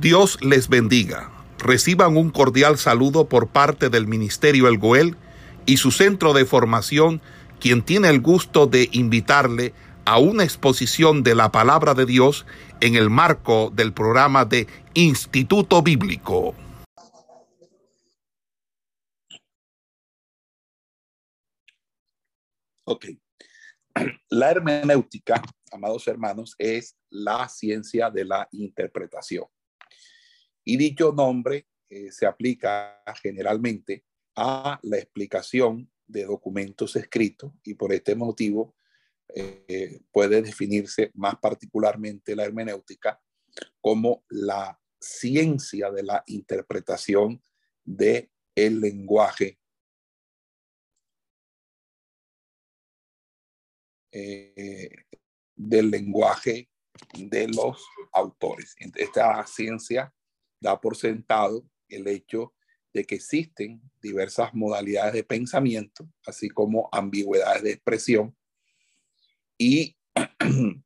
Dios les bendiga. Reciban un cordial saludo por parte del Ministerio El Goel y su centro de formación, quien tiene el gusto de invitarle a una exposición de la palabra de Dios en el marco del programa de Instituto Bíblico. Ok. La hermenéutica, amados hermanos, es la ciencia de la interpretación. Y dicho nombre eh, se aplica generalmente a la explicación de documentos escritos y por este motivo eh, puede definirse más particularmente la hermenéutica como la ciencia de la interpretación de el lenguaje eh, del lenguaje de los autores. Esta ciencia da por sentado el hecho de que existen diversas modalidades de pensamiento, así como ambigüedades de expresión, y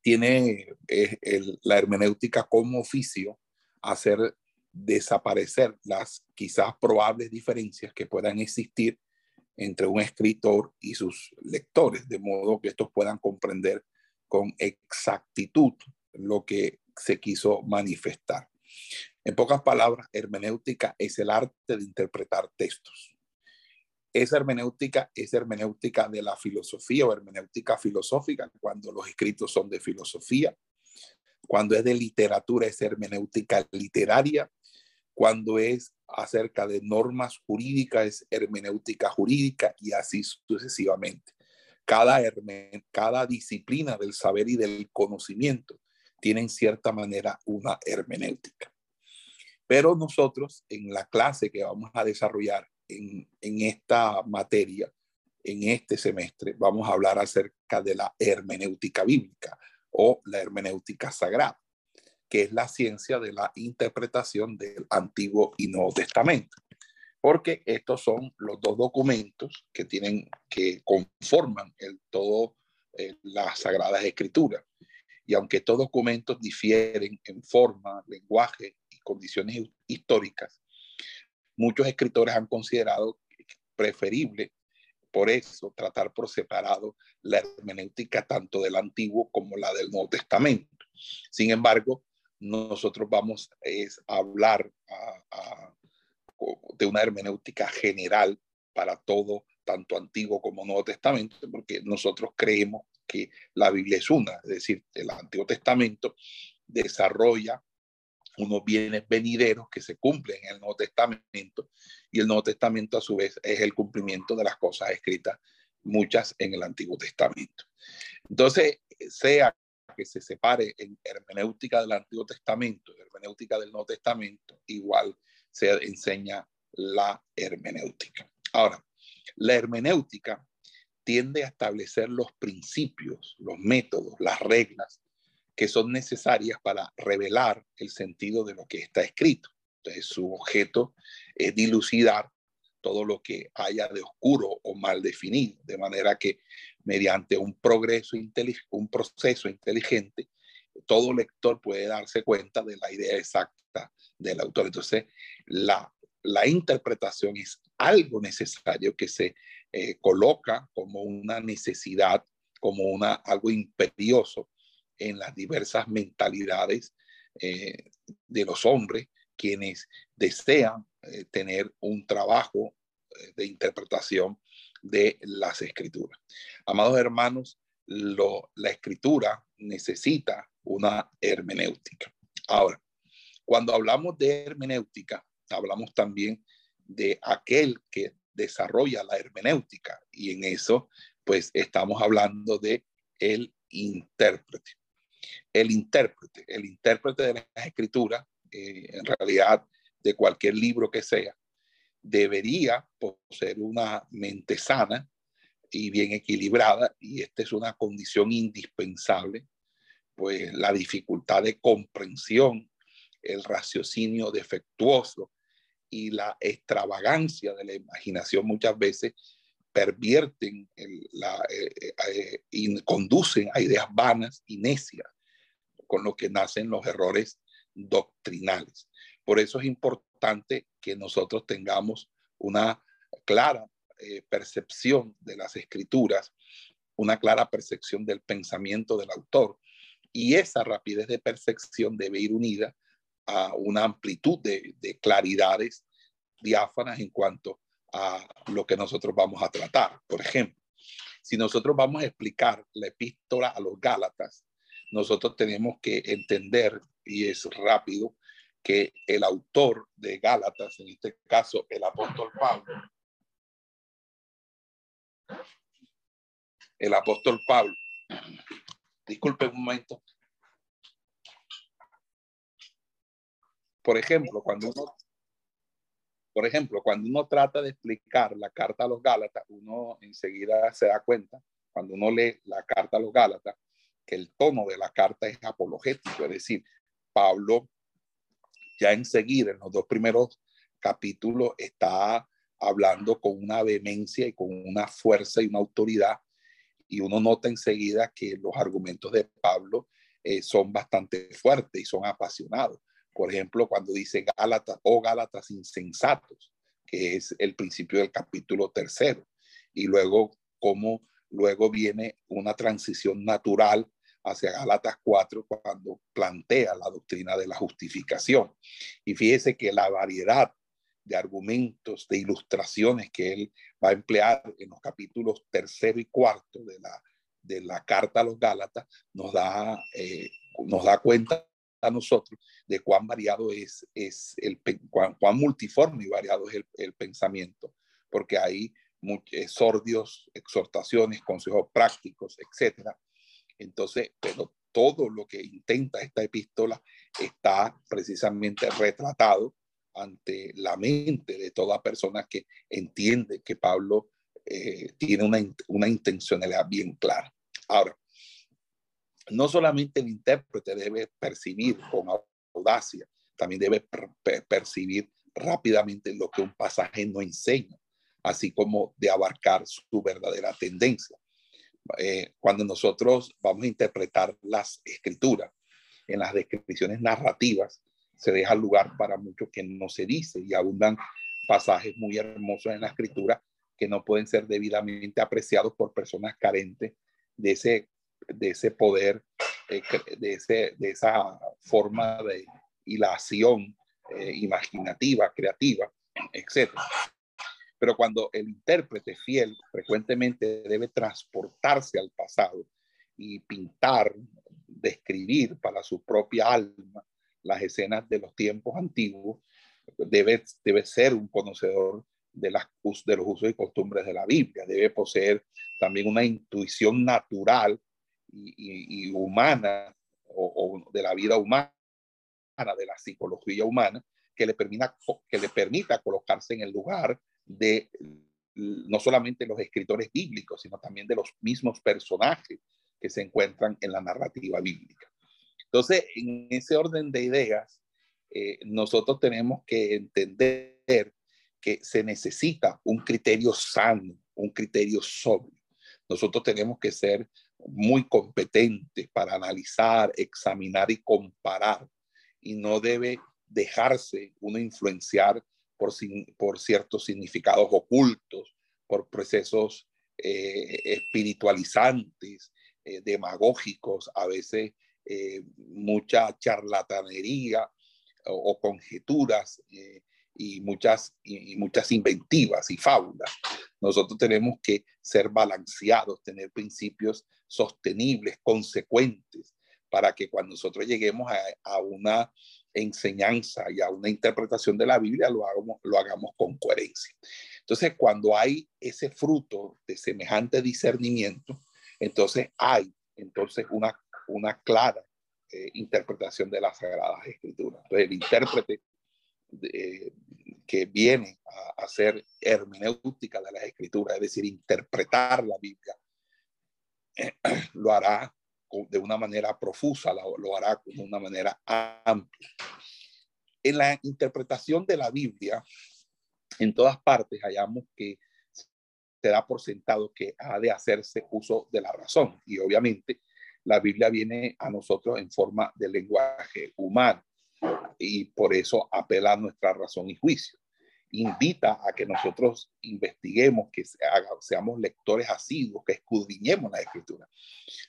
tiene la hermenéutica como oficio hacer desaparecer las quizás probables diferencias que puedan existir entre un escritor y sus lectores, de modo que estos puedan comprender con exactitud lo que se quiso manifestar. En pocas palabras, hermenéutica es el arte de interpretar textos. Esa hermenéutica es hermenéutica de la filosofía o hermenéutica filosófica, cuando los escritos son de filosofía. Cuando es de literatura, es hermenéutica literaria. Cuando es acerca de normas jurídicas, es hermenéutica jurídica y así sucesivamente. Cada, cada disciplina del saber y del conocimiento tiene en cierta manera una hermenéutica. Pero nosotros en la clase que vamos a desarrollar en, en esta materia, en este semestre, vamos a hablar acerca de la hermenéutica bíblica o la hermenéutica sagrada, que es la ciencia de la interpretación del Antiguo y Nuevo Testamento. Porque estos son los dos documentos que tienen, que conforman el todo eh, las Sagradas Escrituras. Y aunque estos documentos difieren en forma, lenguaje y condiciones históricas, muchos escritores han considerado preferible por eso tratar por separado la hermenéutica tanto del Antiguo como la del Nuevo Testamento. Sin embargo, nosotros vamos a hablar de una hermenéutica general para todo, tanto Antiguo como Nuevo Testamento, porque nosotros creemos que la Biblia es una, es decir, el Antiguo Testamento desarrolla unos bienes venideros que se cumplen en el Nuevo Testamento y el Nuevo Testamento a su vez es el cumplimiento de las cosas escritas, muchas en el Antiguo Testamento. Entonces, sea que se separe en hermenéutica del Antiguo Testamento hermenéutica del Nuevo Testamento, igual se enseña la hermenéutica. Ahora, la hermenéutica tiende a establecer los principios, los métodos, las reglas que son necesarias para revelar el sentido de lo que está escrito. Entonces, su objeto es dilucidar todo lo que haya de oscuro o mal definido, de manera que mediante un progreso un proceso inteligente, todo lector puede darse cuenta de la idea exacta del autor. Entonces, la, la interpretación es algo necesario que se eh, coloca como una necesidad, como una, algo imperioso en las diversas mentalidades eh, de los hombres, quienes desean eh, tener un trabajo de interpretación de las escrituras. Amados hermanos, la escritura necesita una hermenéutica. Ahora, cuando hablamos de hermenéutica, hablamos también de aquel que desarrolla la hermenéutica y en eso pues estamos hablando de el intérprete. El intérprete, el intérprete de las escrituras, eh, en realidad de cualquier libro que sea, debería poseer una mente sana y bien equilibrada y esta es una condición indispensable, pues la dificultad de comprensión, el raciocinio defectuoso, y la extravagancia de la imaginación muchas veces pervierten la, eh, eh, eh, y conducen a ideas vanas y necias, con lo que nacen los errores doctrinales. Por eso es importante que nosotros tengamos una clara percepción de las escrituras, una clara percepción del pensamiento del autor. Y esa rapidez de percepción debe ir unida a una amplitud de, de claridades diáfanas en cuanto a lo que nosotros vamos a tratar. Por ejemplo, si nosotros vamos a explicar la epístola a los Gálatas, nosotros tenemos que entender, y es rápido, que el autor de Gálatas, en este caso el apóstol Pablo, el apóstol Pablo, disculpe un momento. Por ejemplo, cuando uno por ejemplo, cuando uno trata de explicar la carta a los Gálatas, uno enseguida se da cuenta, cuando uno lee la carta a los Gálatas, que el tono de la carta es apologético, es decir, Pablo ya enseguida en los dos primeros capítulos está hablando con una vehemencia y con una fuerza y una autoridad, y uno nota enseguida que los argumentos de Pablo eh, son bastante fuertes y son apasionados. Por ejemplo, cuando dice Gálatas o oh, Gálatas insensatos, que es el principio del capítulo tercero. Y luego, cómo luego viene una transición natural hacia Gálatas 4 cuando plantea la doctrina de la justificación. Y fíjese que la variedad de argumentos, de ilustraciones que él va a emplear en los capítulos tercero y cuarto de la, de la carta a los Gálatas nos da, eh, nos da cuenta a nosotros de cuán variado es, es el, cuán, multiforme y variado es el, pensamiento, porque hay sordios, exhortaciones, consejos prácticos, etcétera. Entonces, pero todo lo que intenta esta epístola está precisamente retratado ante la mente de toda persona que entiende que Pablo eh, tiene una, una intencionalidad bien clara. Ahora, no solamente el intérprete debe percibir con audacia, también debe percibir rápidamente lo que un pasaje no enseña, así como de abarcar su verdadera tendencia. Eh, cuando nosotros vamos a interpretar las escrituras, en las descripciones narrativas, se deja lugar para mucho que no se dice y abundan pasajes muy hermosos en la escritura que no pueden ser debidamente apreciados por personas carentes de ese de ese poder, eh, de, ese, de esa forma de hilación eh, imaginativa, creativa, etc. Pero cuando el intérprete fiel frecuentemente debe transportarse al pasado y pintar, describir para su propia alma las escenas de los tiempos antiguos, debe, debe ser un conocedor de, las, de los usos y costumbres de la Biblia, debe poseer también una intuición natural y, humana o, de la vida humana, de la psicología humana, que le, permita, que le permita colocarse en el lugar de no solamente los escritores bíblicos, sino también de los mismos personajes que se encuentran en la narrativa bíblica. Entonces, en ese orden de ideas, eh, nosotros tenemos que entender que se necesita un criterio sano, un criterio sobrio. Nosotros tenemos que ser muy competentes para analizar, examinar y comparar y no debe dejarse uno influenciar por, ciertos significados ocultos, por procesos eh, espiritualizantes, eh, demagógicos, a veces eh, mucha charlatanería o, conjeturas y muchas, y, muchas inventivas y fábulas. Nosotros tenemos que ser balanceados, tener principios sostenibles, consecuentes, para que cuando nosotros lleguemos a, una enseñanza y a una interpretación de la Biblia lo hagamos, lo hagamos con coherencia. Entonces, cuando hay ese fruto de semejante discernimiento, entonces hay entonces una, una clara eh, interpretación de las Sagradas Escrituras. Entonces, el intérprete eh, que viene a hacer hermenéutica de las escrituras, es decir, interpretar la Biblia, lo hará de una manera profusa, lo, hará de una manera amplia. En la interpretación de la Biblia, en todas partes hallamos que se da por sentado que ha de hacerse uso de la razón. Y obviamente la Biblia viene a nosotros en forma de lenguaje humano. y por eso apela a nuestra razón y juicio. Invita a que nosotros investiguemos, que seamos lectores asiduos, que escudriñemos la escritura.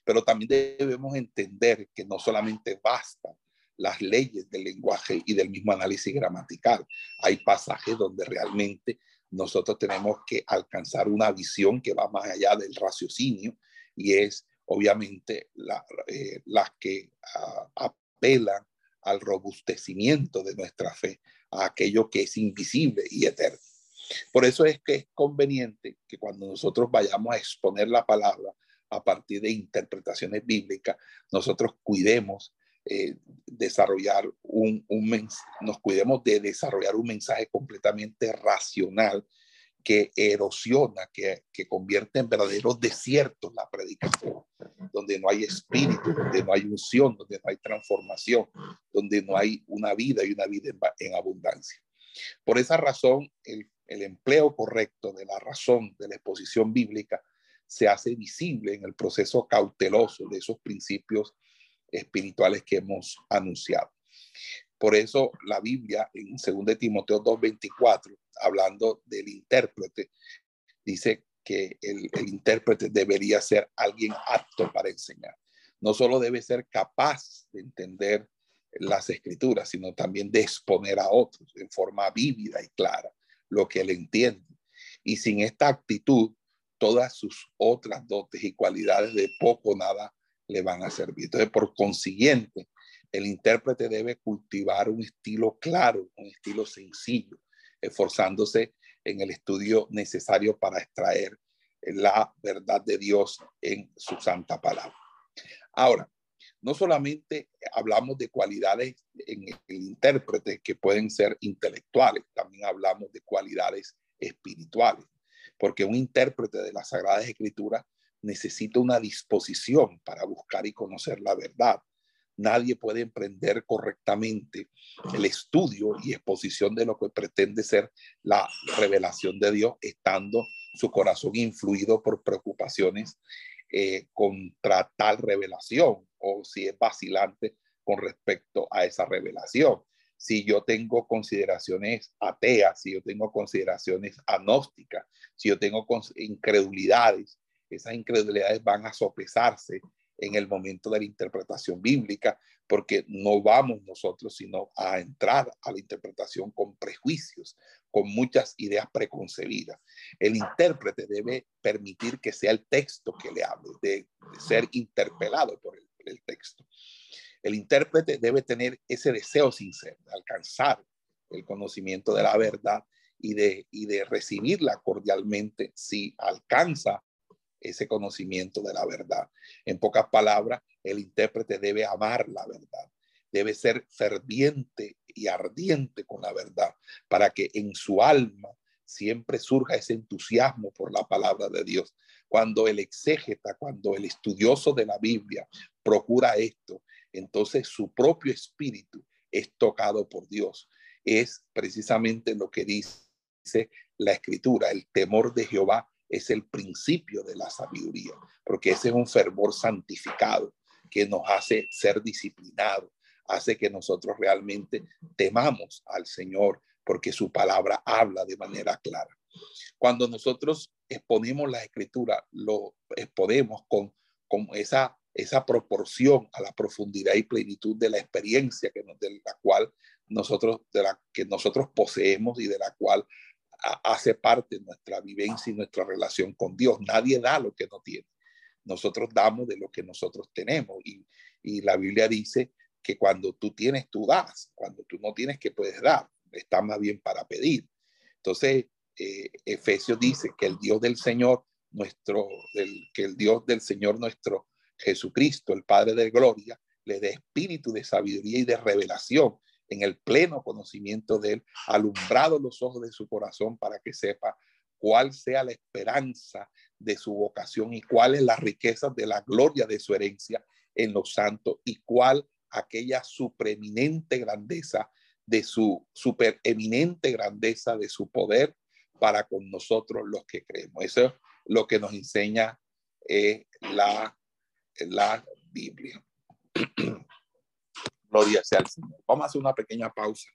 Pero también debemos entender que no solamente basta las leyes del lenguaje y del mismo análisis gramatical. Hay pasajes donde realmente nosotros tenemos que alcanzar una visión que va más allá del raciocinio y es obviamente la, eh, las que uh, apelan al robustecimiento de nuestra fe, a aquello que es invisible y eterno. Por eso es que es conveniente que cuando nosotros vayamos a exponer la palabra a partir de interpretaciones bíblicas, nosotros cuidemos eh, desarrollar un, un nos cuidemos de desarrollar un mensaje completamente racional que erosiona, que, que convierte en verdaderos desiertos la predicación, donde no hay espíritu, donde no hay unción, donde no hay transformación, donde no hay una vida y una vida en, abundancia. Por esa razón, el, el empleo correcto de la razón de la exposición bíblica se hace visible en el proceso cauteloso de esos principios espirituales que hemos anunciado. Por eso la Biblia en 2 Timoteo 2.24, hablando del intérprete, dice que el, el, intérprete debería ser alguien apto para enseñar. No solo debe ser capaz de entender las escrituras, sino también de exponer a otros en forma vívida y clara lo que él entiende. Y sin esta actitud, todas sus otras dotes y cualidades de poco nada le van a servir. Entonces, por consiguiente, el intérprete debe cultivar un estilo claro, un estilo sencillo, esforzándose en el estudio necesario para extraer la verdad de Dios en su santa palabra. Ahora, no solamente hablamos de cualidades en el intérprete que pueden ser intelectuales, también hablamos de cualidades espirituales, porque un intérprete de las Sagradas Escrituras necesita una disposición para buscar y conocer la verdad. Nadie puede emprender correctamente el estudio y exposición de lo que pretende ser la revelación de Dios, estando su corazón influido por preocupaciones eh, contra tal revelación o si es vacilante con respecto a esa revelación. Si yo tengo consideraciones ateas, si yo tengo consideraciones agnósticas, si yo tengo incredulidades, esas incredulidades van a sopesarse en el momento de la interpretación bíblica, porque no vamos nosotros sino a entrar a la interpretación con prejuicios, con muchas ideas preconcebidas. El intérprete debe permitir que sea el texto que le hable, de, ser interpelado por el, el, texto. El intérprete debe tener ese deseo sincero de alcanzar el conocimiento de la verdad y de, y de recibirla cordialmente si alcanza ese conocimiento de la verdad. En pocas palabras, el intérprete debe amar la verdad, debe ser ferviente y ardiente con la verdad para que en su alma siempre surja ese entusiasmo por la palabra de Dios. Cuando el exégeta, cuando el estudioso de la Biblia procura esto, entonces su propio espíritu es tocado por Dios. Es precisamente lo que dice la escritura, el temor de Jehová es el principio de la sabiduría, porque ese es un fervor santificado que nos hace ser disciplinados, hace que nosotros realmente temamos al Señor, porque su palabra habla de manera clara. Cuando nosotros exponemos la escritura, lo exponemos con, con esa, esa proporción a la profundidad y plenitud de la experiencia que nos, de la cual nosotros, de la que nosotros poseemos y de la cual hace parte de nuestra vivencia y nuestra relación con Dios. Nadie da lo que no tiene. Nosotros damos de lo que nosotros tenemos. Y, y la Biblia dice que cuando tú tienes, tú das. Cuando tú no tienes, que puedes dar. Está más bien para pedir. Entonces, eh, Efesios dice que el Dios del Señor, nuestro, el, que el Dios del Señor nuestro Jesucristo, el Padre de Gloria, le dé espíritu de sabiduría y de revelación en el pleno conocimiento de Él, alumbrado los ojos de su corazón para que sepa cuál sea la esperanza de su vocación y cuál es la riqueza de la gloria de su herencia en los santos y cuál aquella supreeminente grandeza de su supereminente grandeza de su poder para con nosotros los que creemos. Eso es lo que nos enseña eh, la, la Biblia. Gloria sea al Señor. Vamos a hacer una pequeña pausa.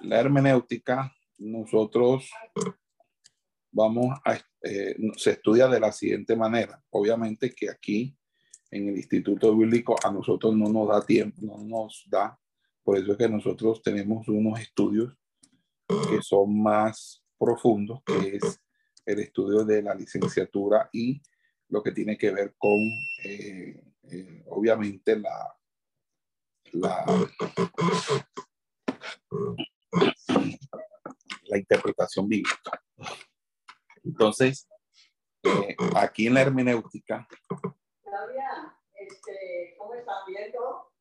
La hermenéutica, nosotros vamos a, eh, se estudia de la siguiente manera. Obviamente que aquí en el Instituto Bíblico a nosotros no nos da tiempo, no nos da. Por eso es que nosotros tenemos unos estudios que son más profundos, que es el estudio de la licenciatura y lo que tiene que ver con, eh, eh, obviamente, la, la, la interpretación bíblica. Entonces, eh, aquí en la hermenéutica. Este, ¿cómo están viendo?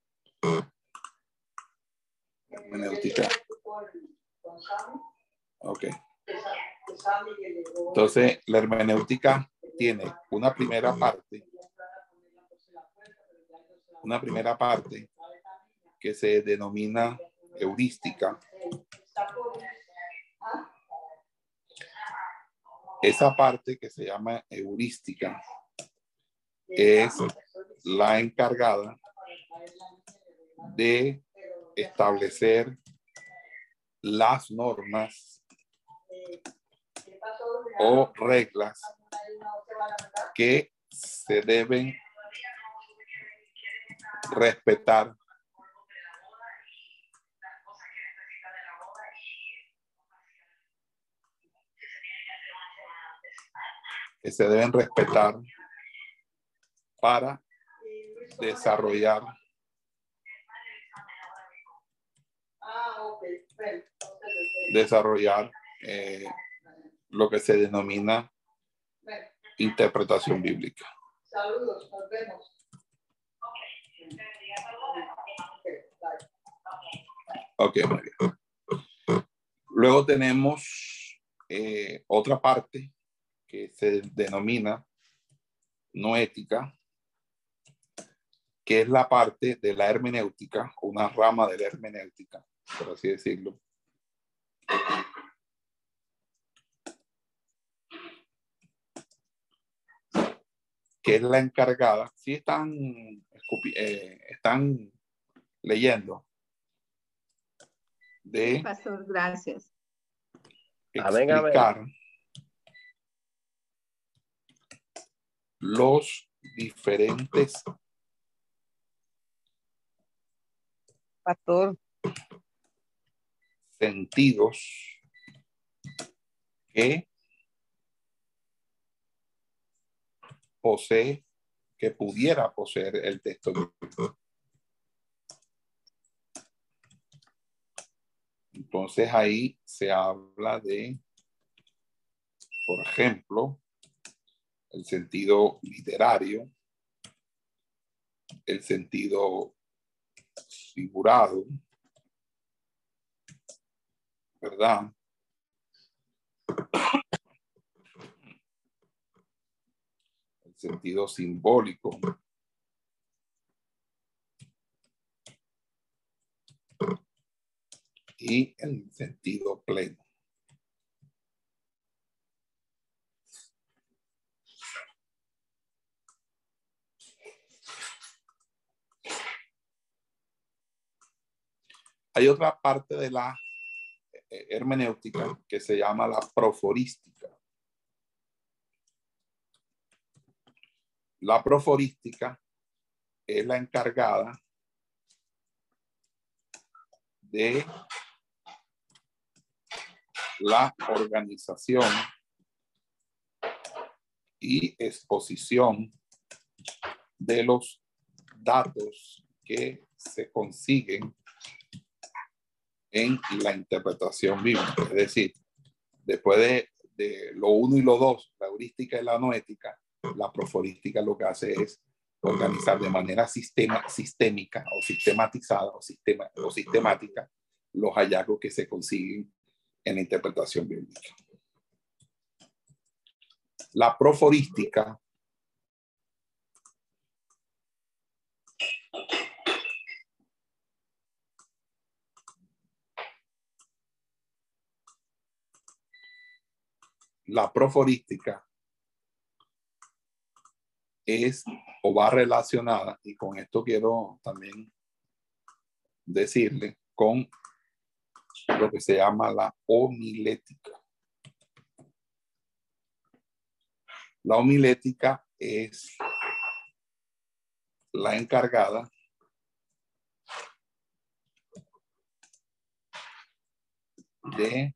Hermenéutica. Ok. Entonces, la hermenéutica tiene una primera parte, una primera parte que se denomina heurística. Esa parte que se llama heurística es la encargada de establecer las normas o reglas que se deben respetar. Que se deben respetar para desarrollar desarrollar eh, lo que se denomina interpretación bíblica. Saludos, nos vemos. Ok, María. Luego tenemos eh, otra parte que se denomina no ética, que es la parte de la hermenéutica, una rama de la hermenéutica, por así decirlo, que es la encargada, si están, eh, están leyendo de Pastor, gracias. explicar los diferentes Pastor. sentidos que posee, que pudiera poseer el texto Entonces ahí se habla de, por ejemplo, el sentido literario, el sentido figurado, ¿verdad? El sentido simbólico. Y el sentido pleno. Hay otra parte de la eh, hermenéutica que se llama la proforística. La proforística es la encargada de la organización y exposición de los datos que se consiguen en la interpretación bíblica. Es decir, después de, de, lo uno y lo dos, la heurística y la noética, la proforística lo que hace es organizar de manera sistema, sistémica o sistematizada o, sistema, o sistemática los hallazgos que se consiguen en la interpretación bíblica. La proforística la proforística es o va relacionada, y con esto quiero también decirle, con lo que se llama la homilética. La homilética es la encargada de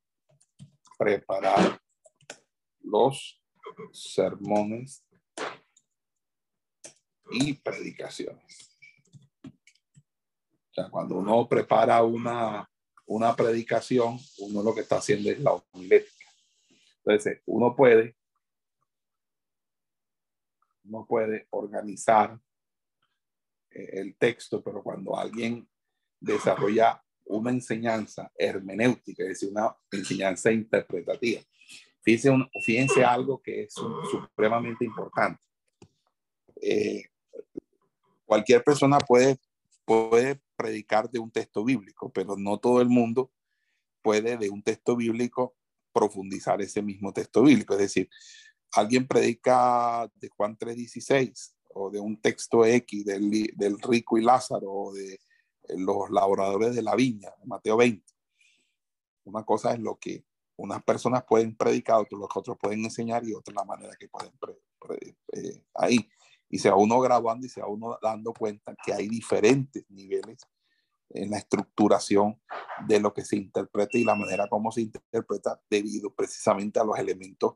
preparar los sermones y predicaciones. O sea, cuando uno prepara una, una predicación, uno lo que está haciendo es la homilética. Entonces, uno puede, uno puede organizar eh, el texto, pero cuando alguien desarrolla una enseñanza hermenéutica, es decir, una enseñanza interpretativa. Fíjense, fíjense algo que es supremamente importante. Eh, cualquier persona puede, puede predicar de un texto bíblico, pero no todo el mundo puede de un texto bíblico profundizar ese mismo texto bíblico. Es decir, alguien predica de Juan 3:16 o de un texto X del, del rico y Lázaro o de los laboradores de la viña, Mateo 20. Una cosa es lo que unas personas pueden predicar, otros otros pueden enseñar y otra la manera que pueden eh, ahí. Y se va uno grabando y se va uno dando cuenta que hay diferentes niveles en la estructuración de lo que se interpreta y la manera como se interpreta debido precisamente a los elementos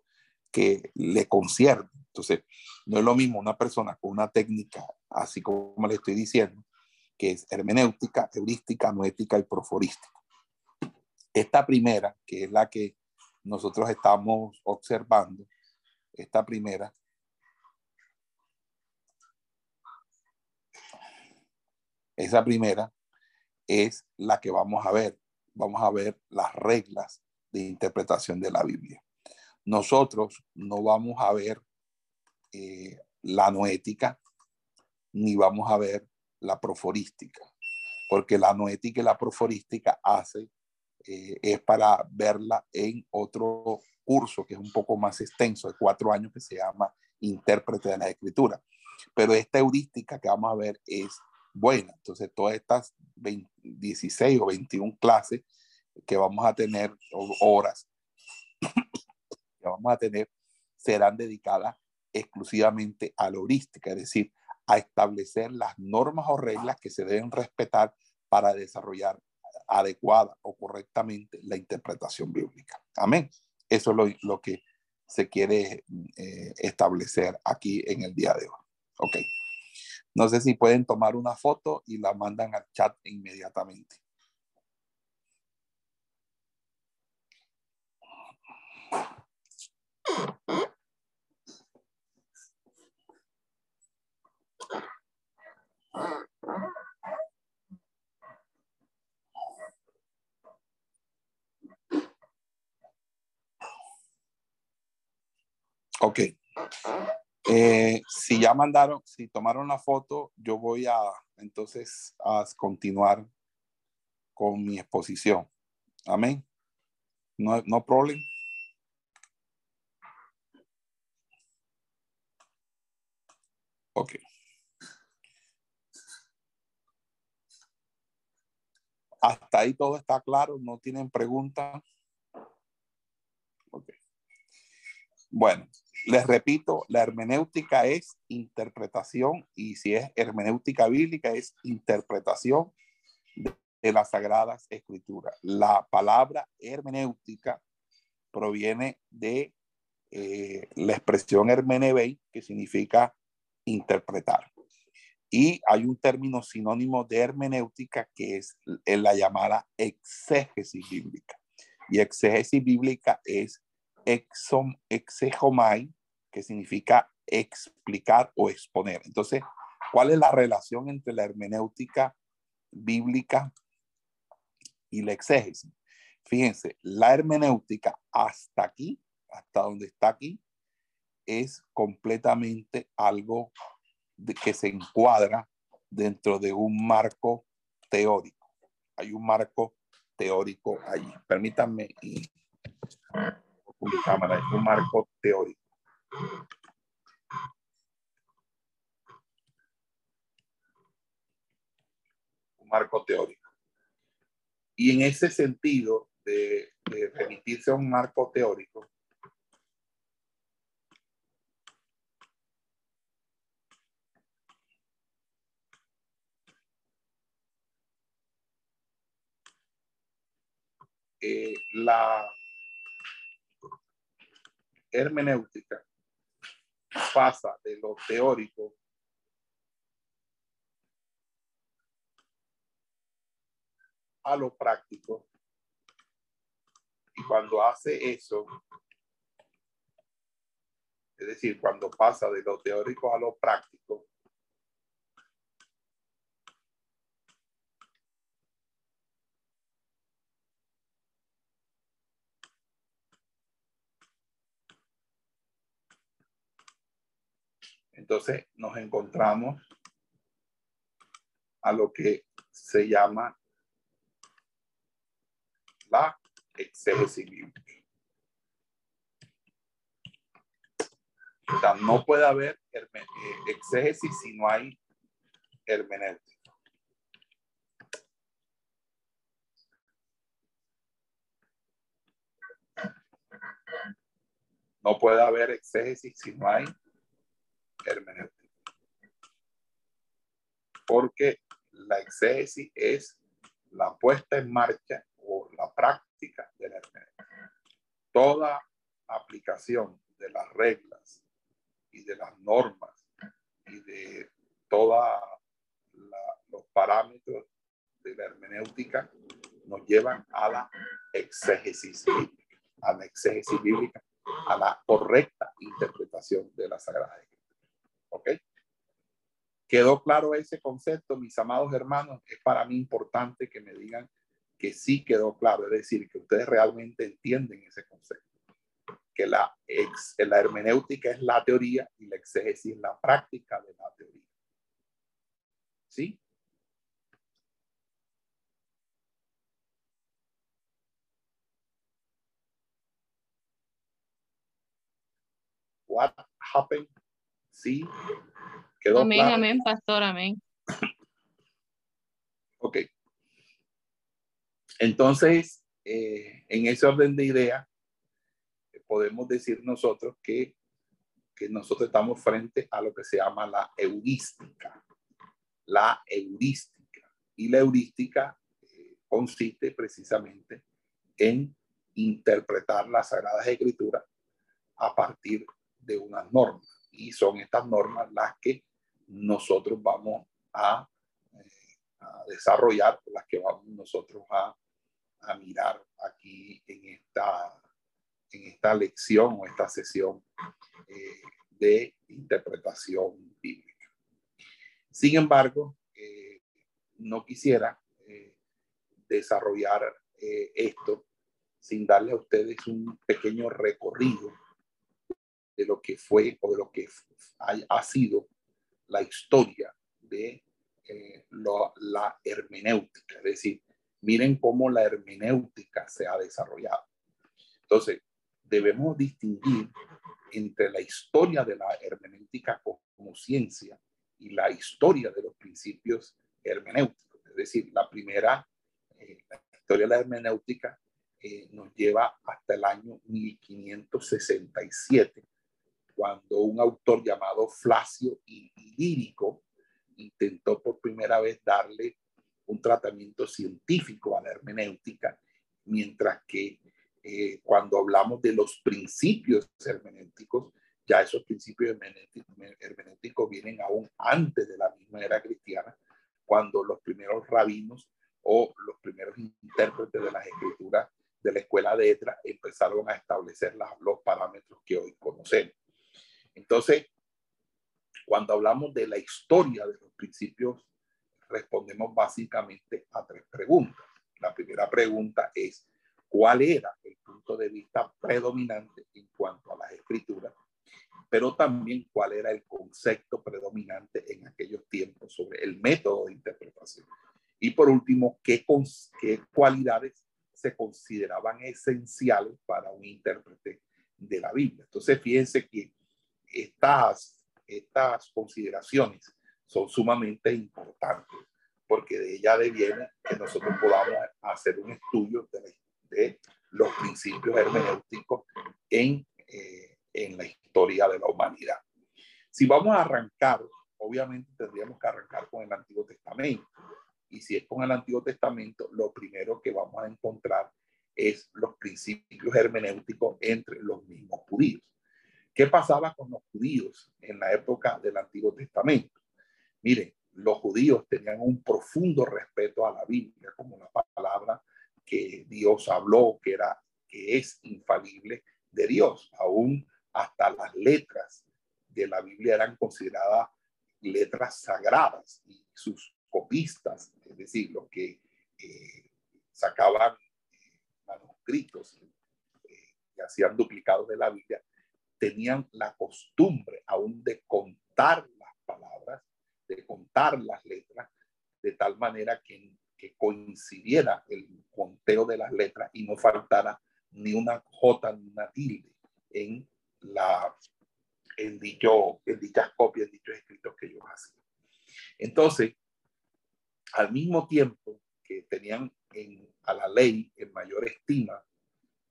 que le conciernen. Entonces, no es lo mismo una persona con una técnica, así como le estoy diciendo, que es hermenéutica, heurística, noética y proforística. Esta primera, que es la que nosotros estamos observando, esta primera, esa primera es la que vamos a ver. Vamos a ver las reglas de interpretación de la Biblia. Nosotros no vamos a ver eh, la noética, ni vamos a ver la proforística, porque la noética y la proforística hace, eh, es para verla en otro curso que es un poco más extenso, de cuatro años, que se llama Intérprete de la Escritura. Pero esta heurística que vamos a ver es buena. Entonces, todas estas 16 o 21 clases que vamos a tener, horas que vamos a tener, serán dedicadas exclusivamente a la heurística, es decir, a establecer las normas o reglas que se deben respetar para desarrollar adecuada o correctamente la interpretación bíblica. Amén. Eso es lo, que se quiere eh, establecer aquí en el día de hoy. Ok. No sé si pueden tomar una foto y la mandan al chat inmediatamente. Ok. Eh, si ya mandaron, si tomaron la foto, yo voy a entonces a continuar con mi exposición. Amén. No, no problem. Ok. Hasta ahí todo está claro, no tienen preguntas. Ok. Bueno, les repito, la hermenéutica es interpretación y si es hermenéutica bíblica es interpretación de, las sagradas escrituras. La palabra hermenéutica proviene de eh, la expresión hermenebei, que significa interpretar. Y hay un término sinónimo de hermenéutica que es la llamada exégesis bíblica. Y exégesis bíblica es exom, exegomai, que significa explicar o exponer. Entonces, ¿cuál es la relación entre la hermenéutica bíblica y la exégesis? Fíjense, la hermenéutica hasta aquí, hasta donde está aquí, es completamente algo que se encuadra dentro de un marco teórico. Hay un marco teórico allí. Permítanme y un marco teórico. Un marco teórico. Y en ese sentido de, de remitirse a un marco teórico, Eh, la hermenéutica pasa de lo teórico a lo práctico. Y cuando hace eso, es decir, cuando pasa de lo teórico a lo práctico, Entonces nos encontramos a lo que se llama la exégesis no puede haber eh, exégesis si no hay hermenéutica. No puede haber exégesis si no hay hermenéutica. Porque la exégesis es la puesta en marcha o la práctica de la hermenéutica. Toda aplicación de las reglas y de las normas y de todos los parámetros de la hermenéutica nos llevan a la exégesis bíblica, a la exégesis bíblica, a la correcta interpretación de la Sagrada Escritura. ¿Ok? ¿Quedó claro ese concepto, mis amados hermanos? Es para mí importante que me digan que sí quedó claro, es decir, que ustedes realmente entienden ese concepto. Que la, ex, la hermenéutica es la teoría y la exégesis es la práctica de la teoría. ¿Sí? What happened Sí. ¿Quedó amén, amén, pastor, amén. Ok. Entonces, eh, en ese orden de idea, podemos decir nosotros que, que nosotros estamos frente a lo que se llama la heurística. La heurística. Y la heurística eh, consiste precisamente en interpretar las Sagradas Escrituras a partir de unas normas y son estas normas las que nosotros vamos a, eh, desarrollar, las que vamos nosotros a, mirar aquí en esta, en esta lección o esta sesión eh, de interpretación bíblica. Sin embargo, eh, no quisiera desarrollar esto sin darle a ustedes un pequeño recorrido de lo que fue o de lo que ha, sido la historia de eh, la hermenéutica. Es decir, miren cómo la hermenéutica se ha desarrollado. Entonces, debemos distinguir entre la historia de la hermenéutica como ciencia y la historia de los principios hermenéuticos. Es decir, la primera, eh, la historia de la hermenéutica eh, nos lleva hasta el año 1567 cuando un autor llamado Flacio y Lírico intentó por primera vez darle un tratamiento científico a la hermenéutica, mientras que eh, cuando hablamos de los principios hermenéuticos, ya esos principios hermenéuticos vienen aún antes de la misma era cristiana, cuando los primeros rabinos o los primeros intérpretes de las escrituras de la escuela de Etra empezaron a establecer los parámetros que hoy conocemos. Entonces, cuando hablamos de la historia de los principios, respondemos básicamente a tres preguntas. La primera pregunta es, ¿cuál era el punto de vista predominante en cuanto a las escrituras? Pero también cuál era el concepto predominante en aquellos tiempos sobre el método de interpretación. Y por último, ¿qué, qué cualidades se consideraban esenciales para un intérprete de la Biblia? Entonces, fíjense que estas, estas consideraciones son sumamente importantes porque de ella deviene que nosotros podamos hacer un estudio de, los principios hermenéuticos en, eh, en la historia de la humanidad. Si vamos a arrancar, obviamente tendríamos que arrancar con el Antiguo Testamento. Y si es con el Antiguo Testamento, lo primero que vamos a encontrar es los principios hermenéuticos entre los mismos judíos. ¿Qué pasaba con los judíos en la época del Antiguo Testamento? Miren, los judíos tenían un profundo respeto a la Biblia como la palabra que Dios habló, que era que es infalible de Dios. Aún hasta las letras de la Biblia eran consideradas letras sagradas y sus copistas, es decir, los que eh, sacaban eh, manuscritos eh, y hacían duplicados de la Biblia, tenían la costumbre aún de contar las palabras, de contar las letras, de tal manera que, coincidiera el conteo de las letras y no faltara ni una J ni una tilde en, la, en, dicho, en dichas copias, en dichos escritos que ellos hacían. Entonces, al mismo tiempo que tenían en, a la ley en mayor estima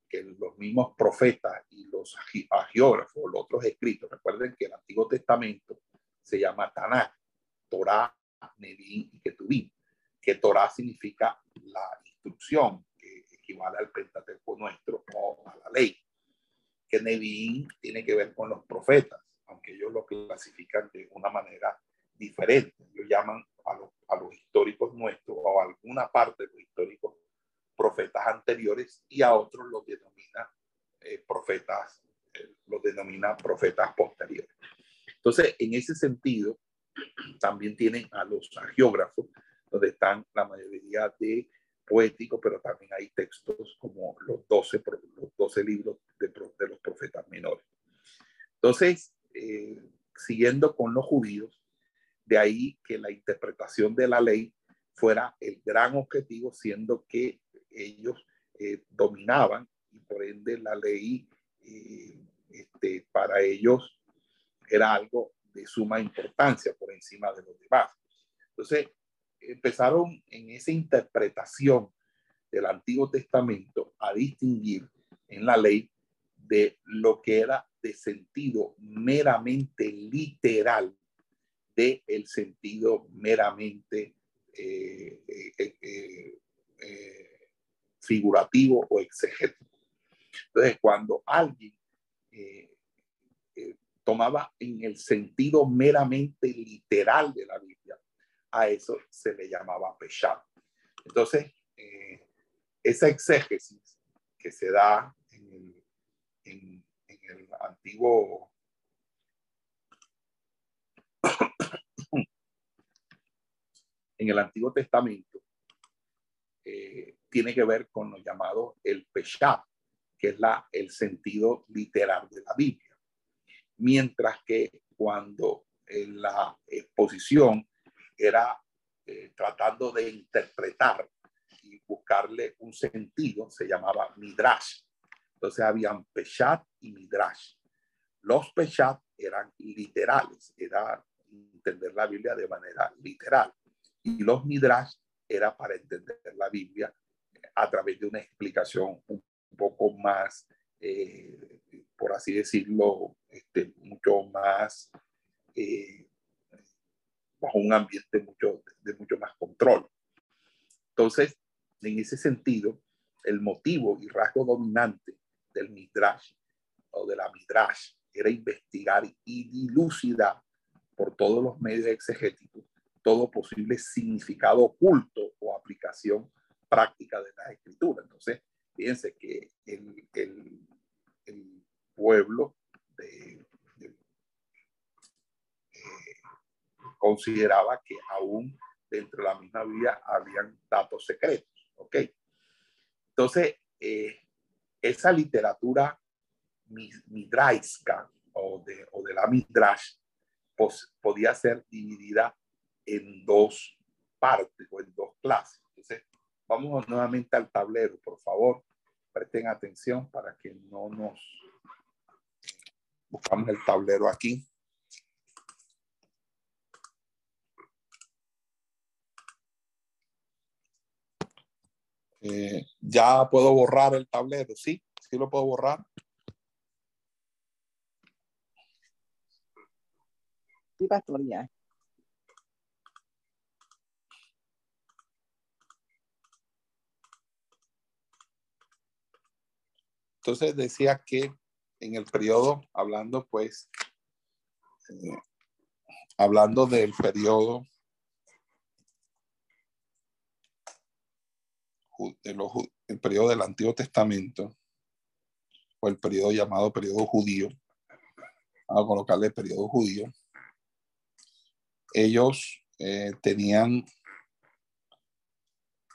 que los mismos profetas y los agiógrafos, los otros escritos, recuerden que el Antiguo Testamento se llama Tanakh, Torah, Nevi'im y Ketuvim, que Torah significa la instrucción, que equivale al Pentateuco nuestro o a la ley, que Nevi'im tiene que ver con los profetas, aunque ellos lo clasifican de una manera diferente, ellos llaman a los, a los históricos nuestros o a alguna parte de los históricos profetas anteriores y a otros los denomina eh, profetas, eh, los denomina profetas posteriores. Entonces, en ese sentido, también tienen a los geógrafos, donde están la mayoría de poéticos, pero también hay textos como los 12, los 12 libros de, los profetas menores. Entonces, eh, siguiendo con los judíos, de ahí que la interpretación de la ley fuera el gran objetivo, siendo que ellos eh, dominaban y por ende la ley eh, este, para ellos era algo de suma importancia por encima de los demás. Entonces, empezaron en esa interpretación del Antiguo Testamento a distinguir en la ley de lo que era de sentido meramente literal de el sentido meramente eh, figurativo o exegético. Entonces, cuando alguien eh, eh, tomaba en el sentido meramente literal de la Biblia, a eso se le llamaba peshat. Entonces, eh, esa exégesis que se da en el, en el antiguo en el Antiguo Testamento eh, tiene que ver con lo llamado el Peshat, que es la, el sentido literal de la Biblia. Mientras que cuando en la exposición era eh, tratando de interpretar y buscarle un sentido, se llamaba Midrash. Entonces habían Peshat y Midrash. Los Peshat eran literales, era entender la Biblia de manera literal. Y los Midrash era para entender la Biblia a través de una explicación un poco más, eh, por así decirlo, este, mucho más, eh, bajo un ambiente mucho, de mucho más control. Entonces, en ese sentido, el motivo y rasgo dominante del Midrash o de la Midrash era investigar y dilucidar por todos los medios exegéticos todo posible significado oculto o aplicación práctica de la escritura. Entonces, fíjense que el, pueblo de, eh, consideraba que aún dentro de la misma Biblia habían datos secretos. ¿Ok? Entonces, eh, esa literatura midraiska o de, la midrash podía ser dividida en dos partes o en dos clases. Vamos nuevamente al tablero, por favor. Presten atención para que no nos... Buscamos el tablero aquí. Eh, ya puedo borrar el tablero, ¿sí? ¿Sí lo puedo borrar? Sí, pastor. Entonces decía que en el periodo, hablando pues, eh, hablando del periodo de periodo del Antiguo Testamento, o el periodo llamado periodo judío, vamos a colocarle periodo judío, ellos eh, tenían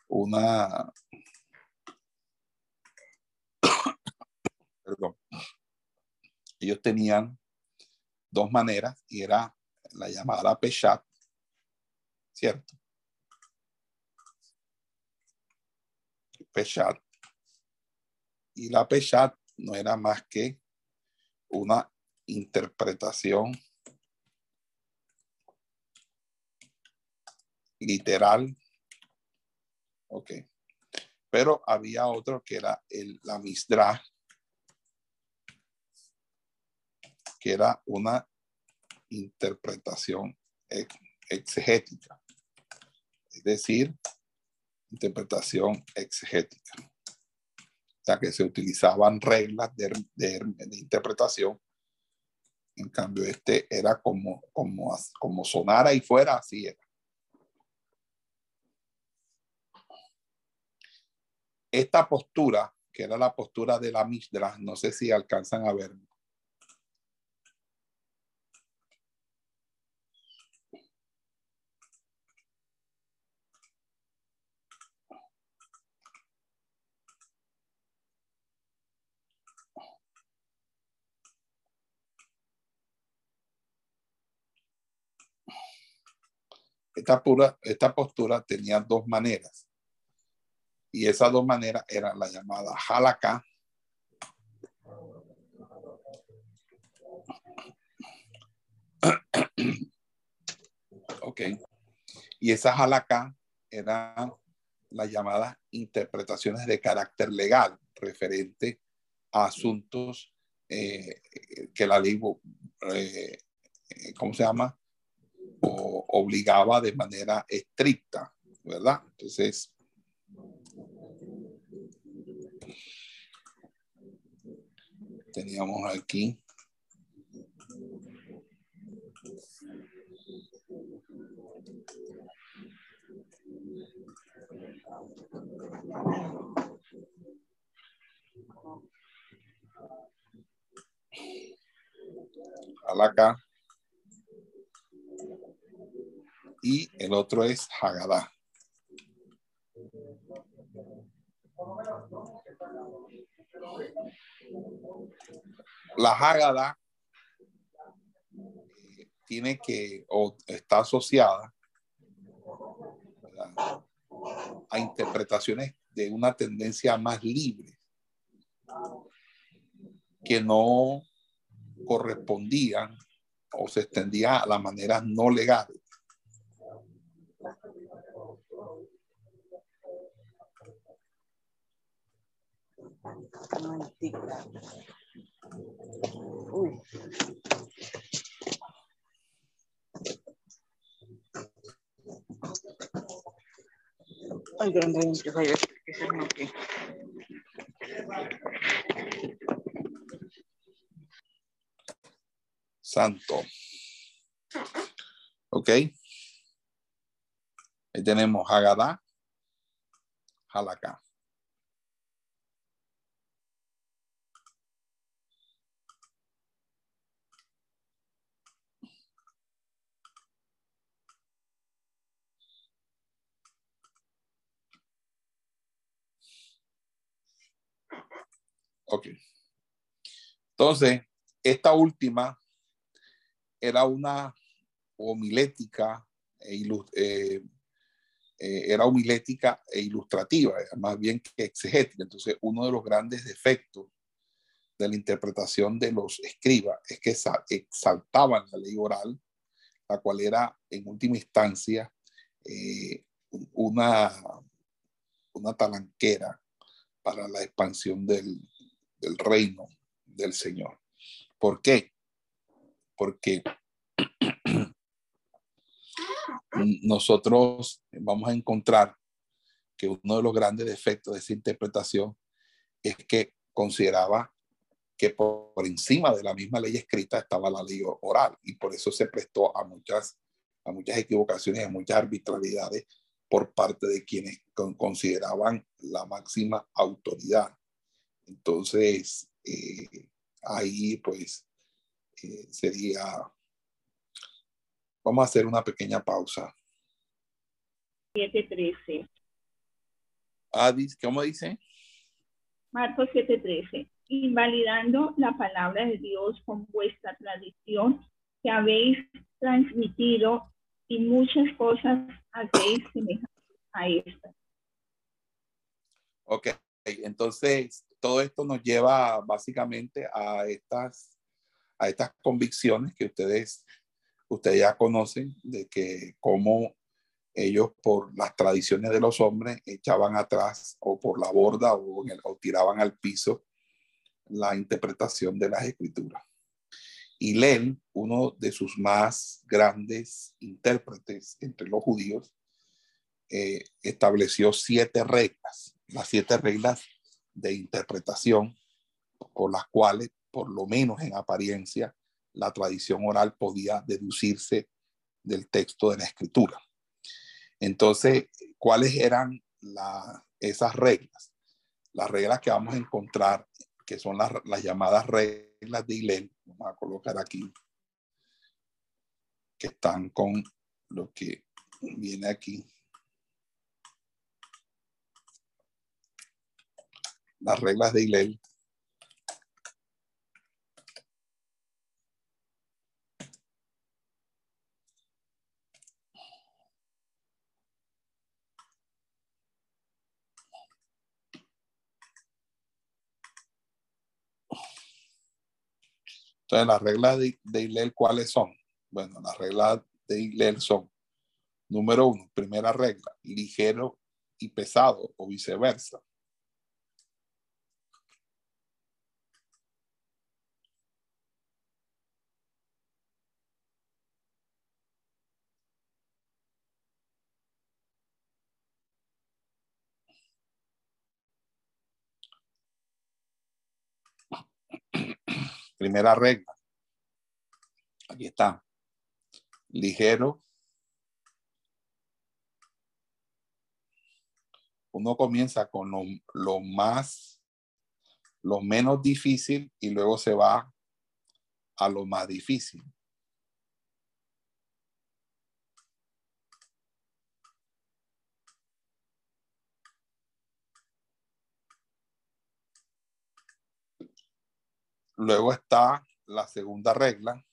una, perdón, ellos tenían dos maneras y era la llamada Peshat, ¿cierto? Peshat. Y la Peshat no era más que una interpretación literal. Ok. Pero había otro que era el, la Misdra, que era una interpretación exegética. Es decir, interpretación exegética. O sea, que se utilizaban reglas de, de, interpretación. En cambio, este era como, como, como sonara y fuera, así era. Esta postura, que era la postura de la Misdra, no sé si alcanzan a ver. Esta, postura tenía dos maneras. Y esas dos maneras eran la llamada halakha. ok. Y esa halakha eran las llamadas interpretaciones de carácter legal referente a asuntos eh, que la ley, eh, ¿cómo se llama? O obligaba de manera estricta, ¿verdad? Entonces, teníamos aquí. Alaca. Y el otro es Hagadá. La Haggadah tiene que, o está asociada a interpretaciones de una tendencia más libre que no correspondían o se extendía a las maneras no legales. Uy. Ay, se no que. Santo. Ok. Ahí tenemos Hagadá, Halakha. Ok. Entonces, esta última era una homilética e eh, eh, era homilética e ilustrativa, más bien que exegética. Entonces, uno de los grandes defectos de la interpretación de los escribas es que exaltaban la ley oral, la cual era en última instancia eh, una una talanquera para la expansión del, del reino del Señor. ¿Por qué? Porque nosotros vamos a encontrar que uno de los grandes defectos de esa interpretación es que consideraba que por, encima de la misma ley escrita estaba la ley oral y por eso se prestó a muchas, a muchas equivocaciones, a muchas arbitrariedades por parte de quienes consideraban la máxima autoridad. Entonces, eh, ahí pues eh, sería, vamos a hacer una pequeña pausa. 7.13. Ah, ¿cómo dice? Marcos 7:13. Invalidando la palabra de Dios con vuestra tradición que habéis transmitido y muchas cosas hacéis semejantes a esta. Ok, entonces todo esto nos lleva básicamente a estas, a estas convicciones que ustedes, ustedes ya conocen de que cómo ellos por las tradiciones de los hombres echaban atrás o por la borda o, tiraban al piso la interpretación de las escrituras. Y Len, uno de sus más grandes intérpretes entre los judíos, eh, estableció siete reglas, las siete reglas de interpretación por las cuales, por lo menos en apariencia, la tradición oral podía deducirse del texto de la escritura. Entonces, ¿cuáles eran esas reglas? Las reglas que vamos a encontrar, que son las, llamadas reglas de Hillel, vamos a colocar aquí, que están con lo que viene aquí. Las reglas de Hillel Entonces, las reglas de, de ¿cuáles son? Bueno, las reglas de Hillel son, número uno, primera regla, ligero y pesado o viceversa. Primera regla. Aquí está. Ligero. Uno comienza con lo, más, lo menos difícil y luego se va a lo más difícil. Luego está la segunda regla,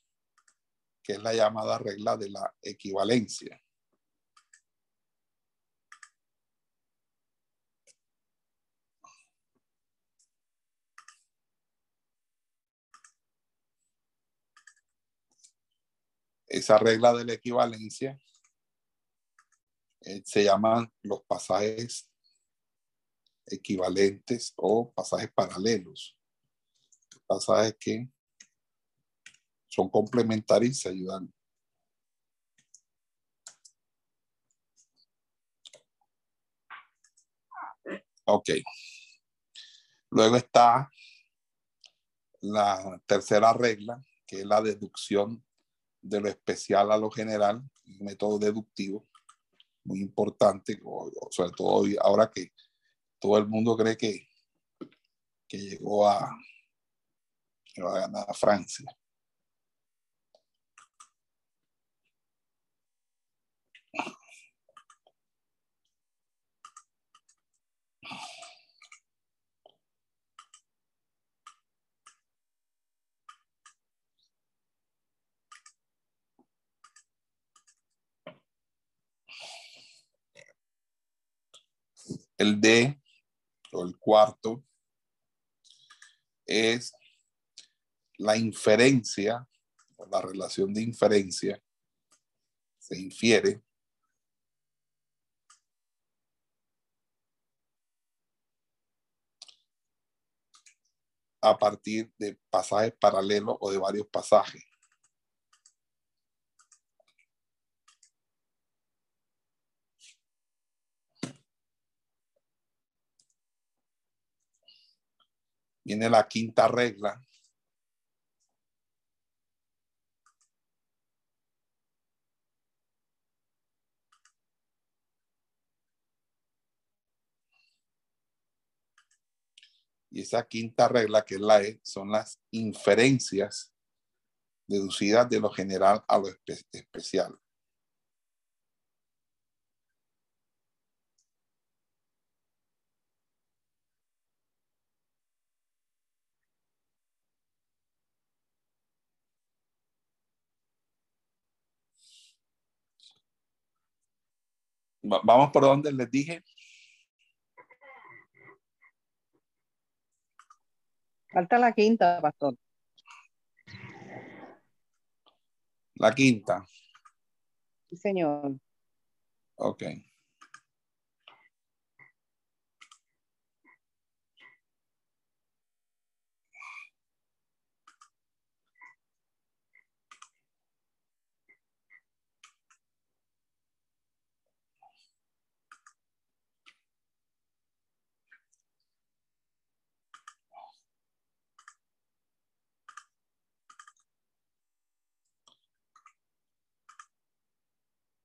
que es la llamada regla de la equivalencia. Esa regla de la equivalencia eh, se llaman los pasajes equivalentes o pasajes paralelos pasajes que son complementarios y se ayudan. Ok. Luego está la tercera regla, que es la deducción de lo especial a lo general, un método deductivo muy importante, sobre todo ahora que todo el mundo cree que, que llegó a, que va a ganar Francia. El D o el cuarto es la inferencia, o la relación de inferencia, se infiere a partir de pasajes paralelos o de varios pasajes. Viene la quinta regla. Y esa quinta regla, que es la E, son las inferencias deducidas de lo general a lo especial. Vamos por donde les dije. Falta la quinta, pastor. La quinta. Sí, señor. Ok.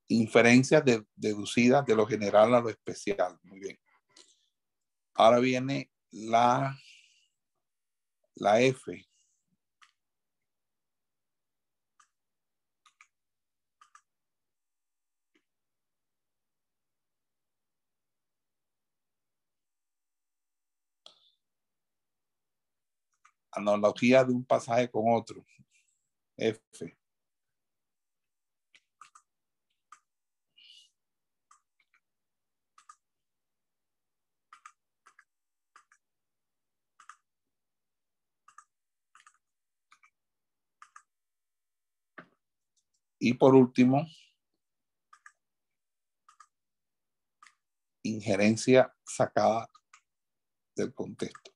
Inferencias deducidas de lo general a lo especial. Muy bien. Ahora viene la, la F. Analogía de un pasaje con otro. F. Y por último, injerencia sacada del contexto.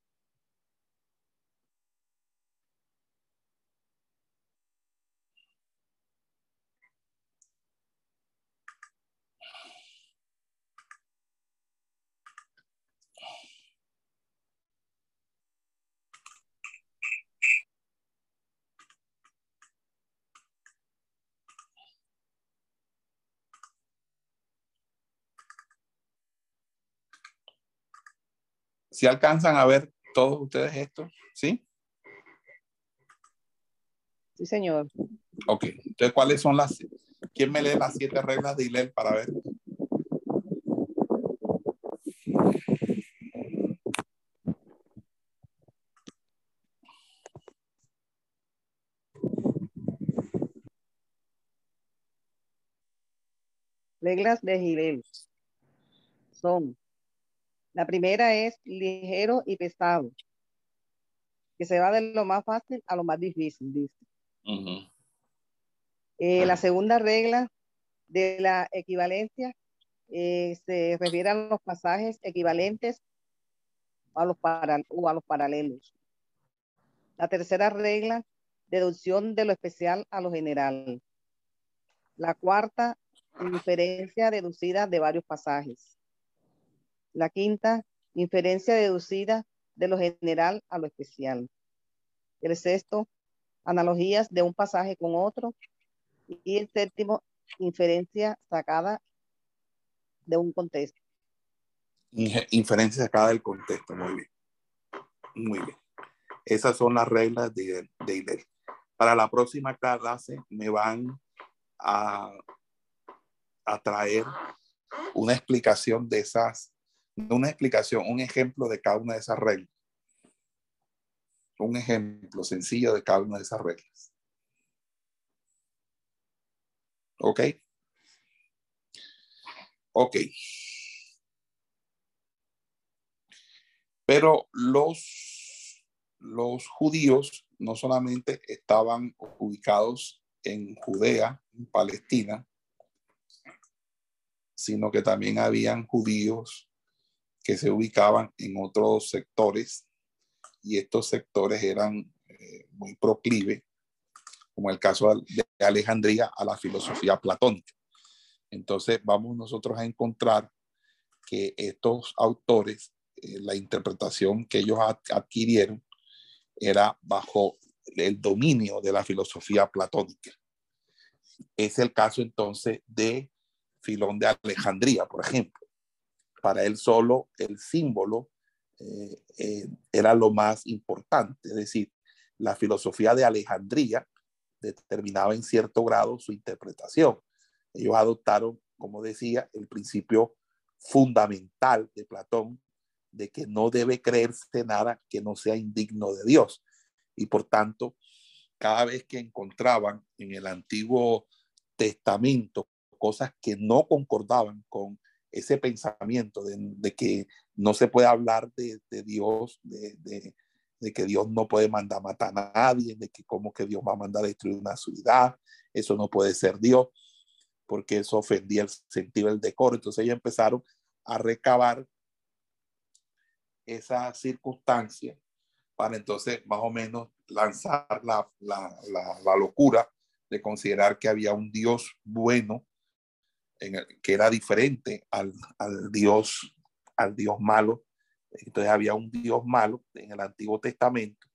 Si alcanzan a ver todos ustedes esto, ¿sí? Sí, señor. Ok, entonces, ¿cuáles son las... ¿Quién me lee las siete reglas de Hillel para ver? Reglas de Hillel son la primera es ligero y pesado, que se va de lo más fácil a lo más difícil, dice. Eh, la segunda regla de la equivalencia eh, se refiere a los pasajes equivalentes a los o a los paralelos. La tercera regla, deducción de lo especial a lo general. La cuarta, inferencia deducida de varios pasajes. La quinta, inferencia deducida de lo general a lo especial. El sexto, analogías de un pasaje con otro. Y el séptimo, inferencia sacada de un contexto. Inferencia sacada del contexto, muy bien. Muy bien. Esas son las reglas de, de Para la próxima clase me van a, a traer una explicación de esas una explicación, un ejemplo de cada una de esas reglas. Un ejemplo sencillo de cada una de esas reglas. ¿Ok? Ok. Pero los, los judíos no solamente estaban ubicados en Judea, en Palestina, sino que también habían judíos que se ubicaban en otros sectores y estos sectores eran eh, muy proclives, como el caso de Alejandría, a la filosofía platónica. Entonces vamos nosotros a encontrar que estos autores, eh, la interpretación que ellos adquirieron era bajo el dominio de la filosofía platónica. Es el caso entonces de Filón de Alejandría, por ejemplo. Para él solo el símbolo eh, eh, era lo más importante, es decir, la filosofía de Alejandría determinaba en cierto grado su interpretación. Ellos adoptaron, como decía, el principio fundamental de Platón de que no debe creerse nada que no sea indigno de Dios. Y por tanto, cada vez que encontraban en el Antiguo Testamento cosas que no concordaban con ese pensamiento de, que no se puede hablar de, Dios, de, que Dios no puede mandar matar a nadie, de que como que Dios va a mandar a destruir una ciudad, eso no puede ser Dios, porque eso ofendía el sentido del decoro. Entonces ellos empezaron a recabar esa circunstancia para entonces más o menos lanzar la, la, locura de considerar que había un Dios bueno en el, que era diferente al, al, Dios al Dios malo. Entonces había un Dios malo en el Antiguo Testamento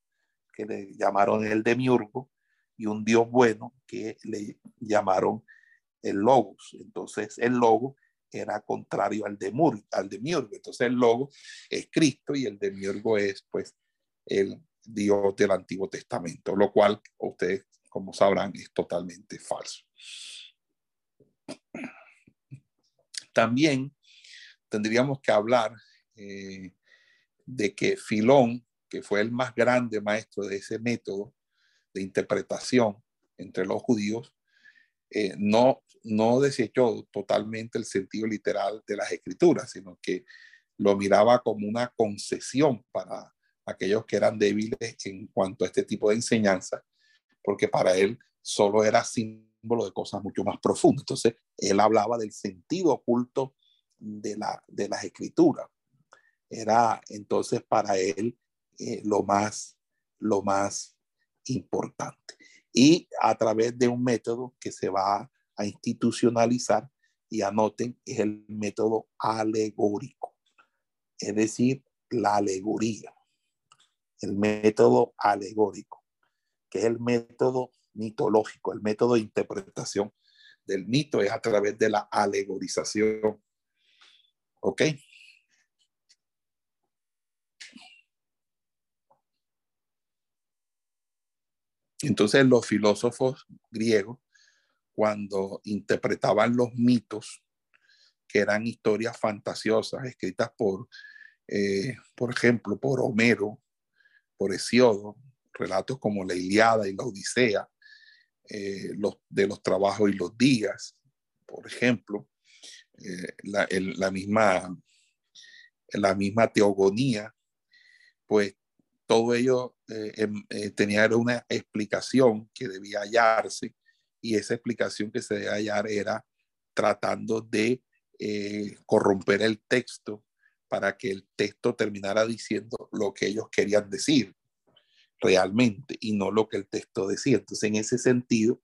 que le llamaron el demiurgo y un Dios bueno que le llamaron el logos. Entonces el logo era contrario al, demur, al demiurgo. Entonces el logo es Cristo y el demiurgo es pues el Dios del Antiguo Testamento, lo cual ustedes, como sabrán, es totalmente falso. También tendríamos que hablar eh, de que Filón, que fue el más grande maestro de ese método de interpretación entre los judíos, eh, no, no desechó totalmente el sentido literal de las escrituras, sino que lo miraba como una concesión para aquellos que eran débiles en cuanto a este tipo de enseñanza, porque para él solo era símbolo de cosas mucho más profundas. Entonces, él hablaba del sentido oculto de, la, de las escrituras. Era entonces para él eh, lo, más, lo más importante. Y a través de un método que se va a institucionalizar, y anoten, es el método alegórico, es decir, la alegoría el método alegórico, que es el método mitológico, el método de interpretación del mito es a través de la alegorización. ¿Ok? Entonces los filósofos griegos, cuando interpretaban los mitos, que eran historias fantasiosas escritas por, eh, por ejemplo, por Homero, por Hesiodo, relatos como la Iliada y la Odisea, eh, los, de los trabajos y los días, por ejemplo, eh, la, misma, la misma teogonía, pues todo ello eh, em, tenía una explicación que debía hallarse y esa explicación que se debía hallar era tratando de corromper el texto para que el texto terminara diciendo lo que ellos querían decir realmente y no lo que el texto decía. Entonces, en ese sentido,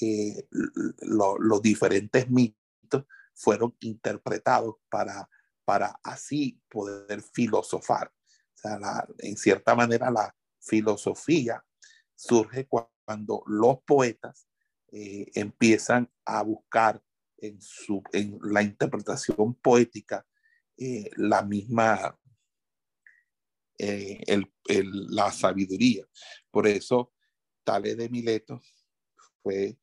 eh, los diferentes mitos fueron interpretados para, para así poder filosofar. O sea, en cierta manera la filosofía surge cuando los poetas eh, empiezan a buscar en, su, en la interpretación poética eh, la misma, eh, la sabiduría. Por eso, Tales de Mileto fue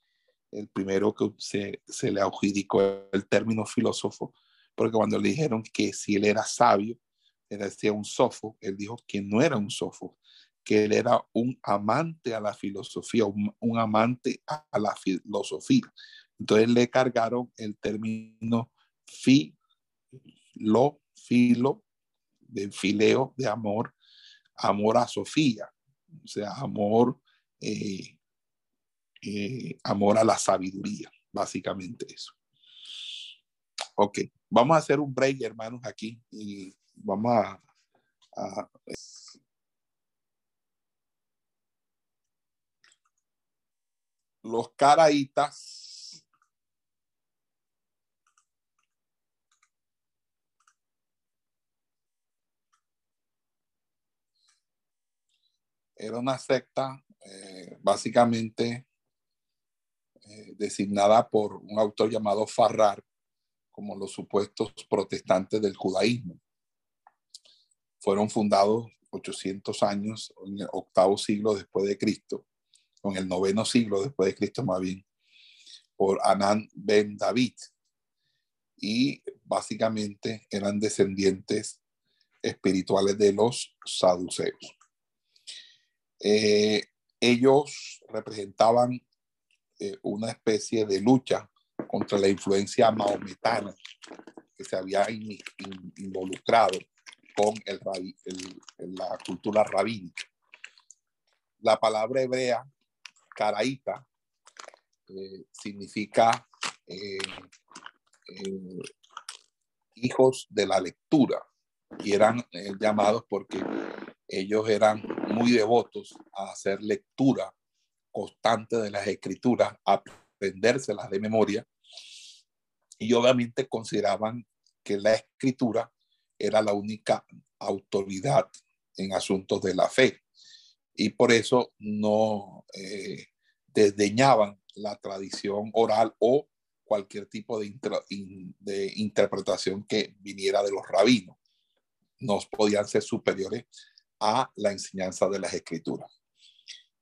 el primero que se, se le adjudicó el término filósofo, porque cuando le dijeron que si él era sabio, era decía un sofo, él dijo que no era un sofo, que él era un amante a la filosofía, un, un amante a la filosofía. Entonces le cargaron el término fi lo, filo, de fileo de amor, amor a Sofía, o sea, amor, eh, eh, amor a la sabiduría, básicamente eso. Ok, vamos a hacer un break, hermanos, aquí y vamos a, a los caraitas era una secta eh, básicamente eh, designada por un autor llamado Farrar como los supuestos protestantes del judaísmo. Fueron fundados 800 años, en el octavo siglo después de Cristo, o en el noveno siglo después de Cristo más bien, por Anán ben David. Y básicamente eran descendientes espirituales de los saduceos. Eh, ellos representaban eh, una especie de lucha contra la influencia maometana que se había involucrado con el, la cultura rabínica. La palabra hebrea, caraíta, eh, significa hijos de la lectura y eran llamados porque ellos eran muy devotos a hacer lectura constante de las escrituras, aprendérselas de memoria, y obviamente consideraban que la escritura era la única autoridad en asuntos de la fe. Y por eso no eh, desdeñaban la tradición oral o cualquier tipo de, de interpretación que viniera de los rabinos. No podían ser superiores a la enseñanza de las escrituras.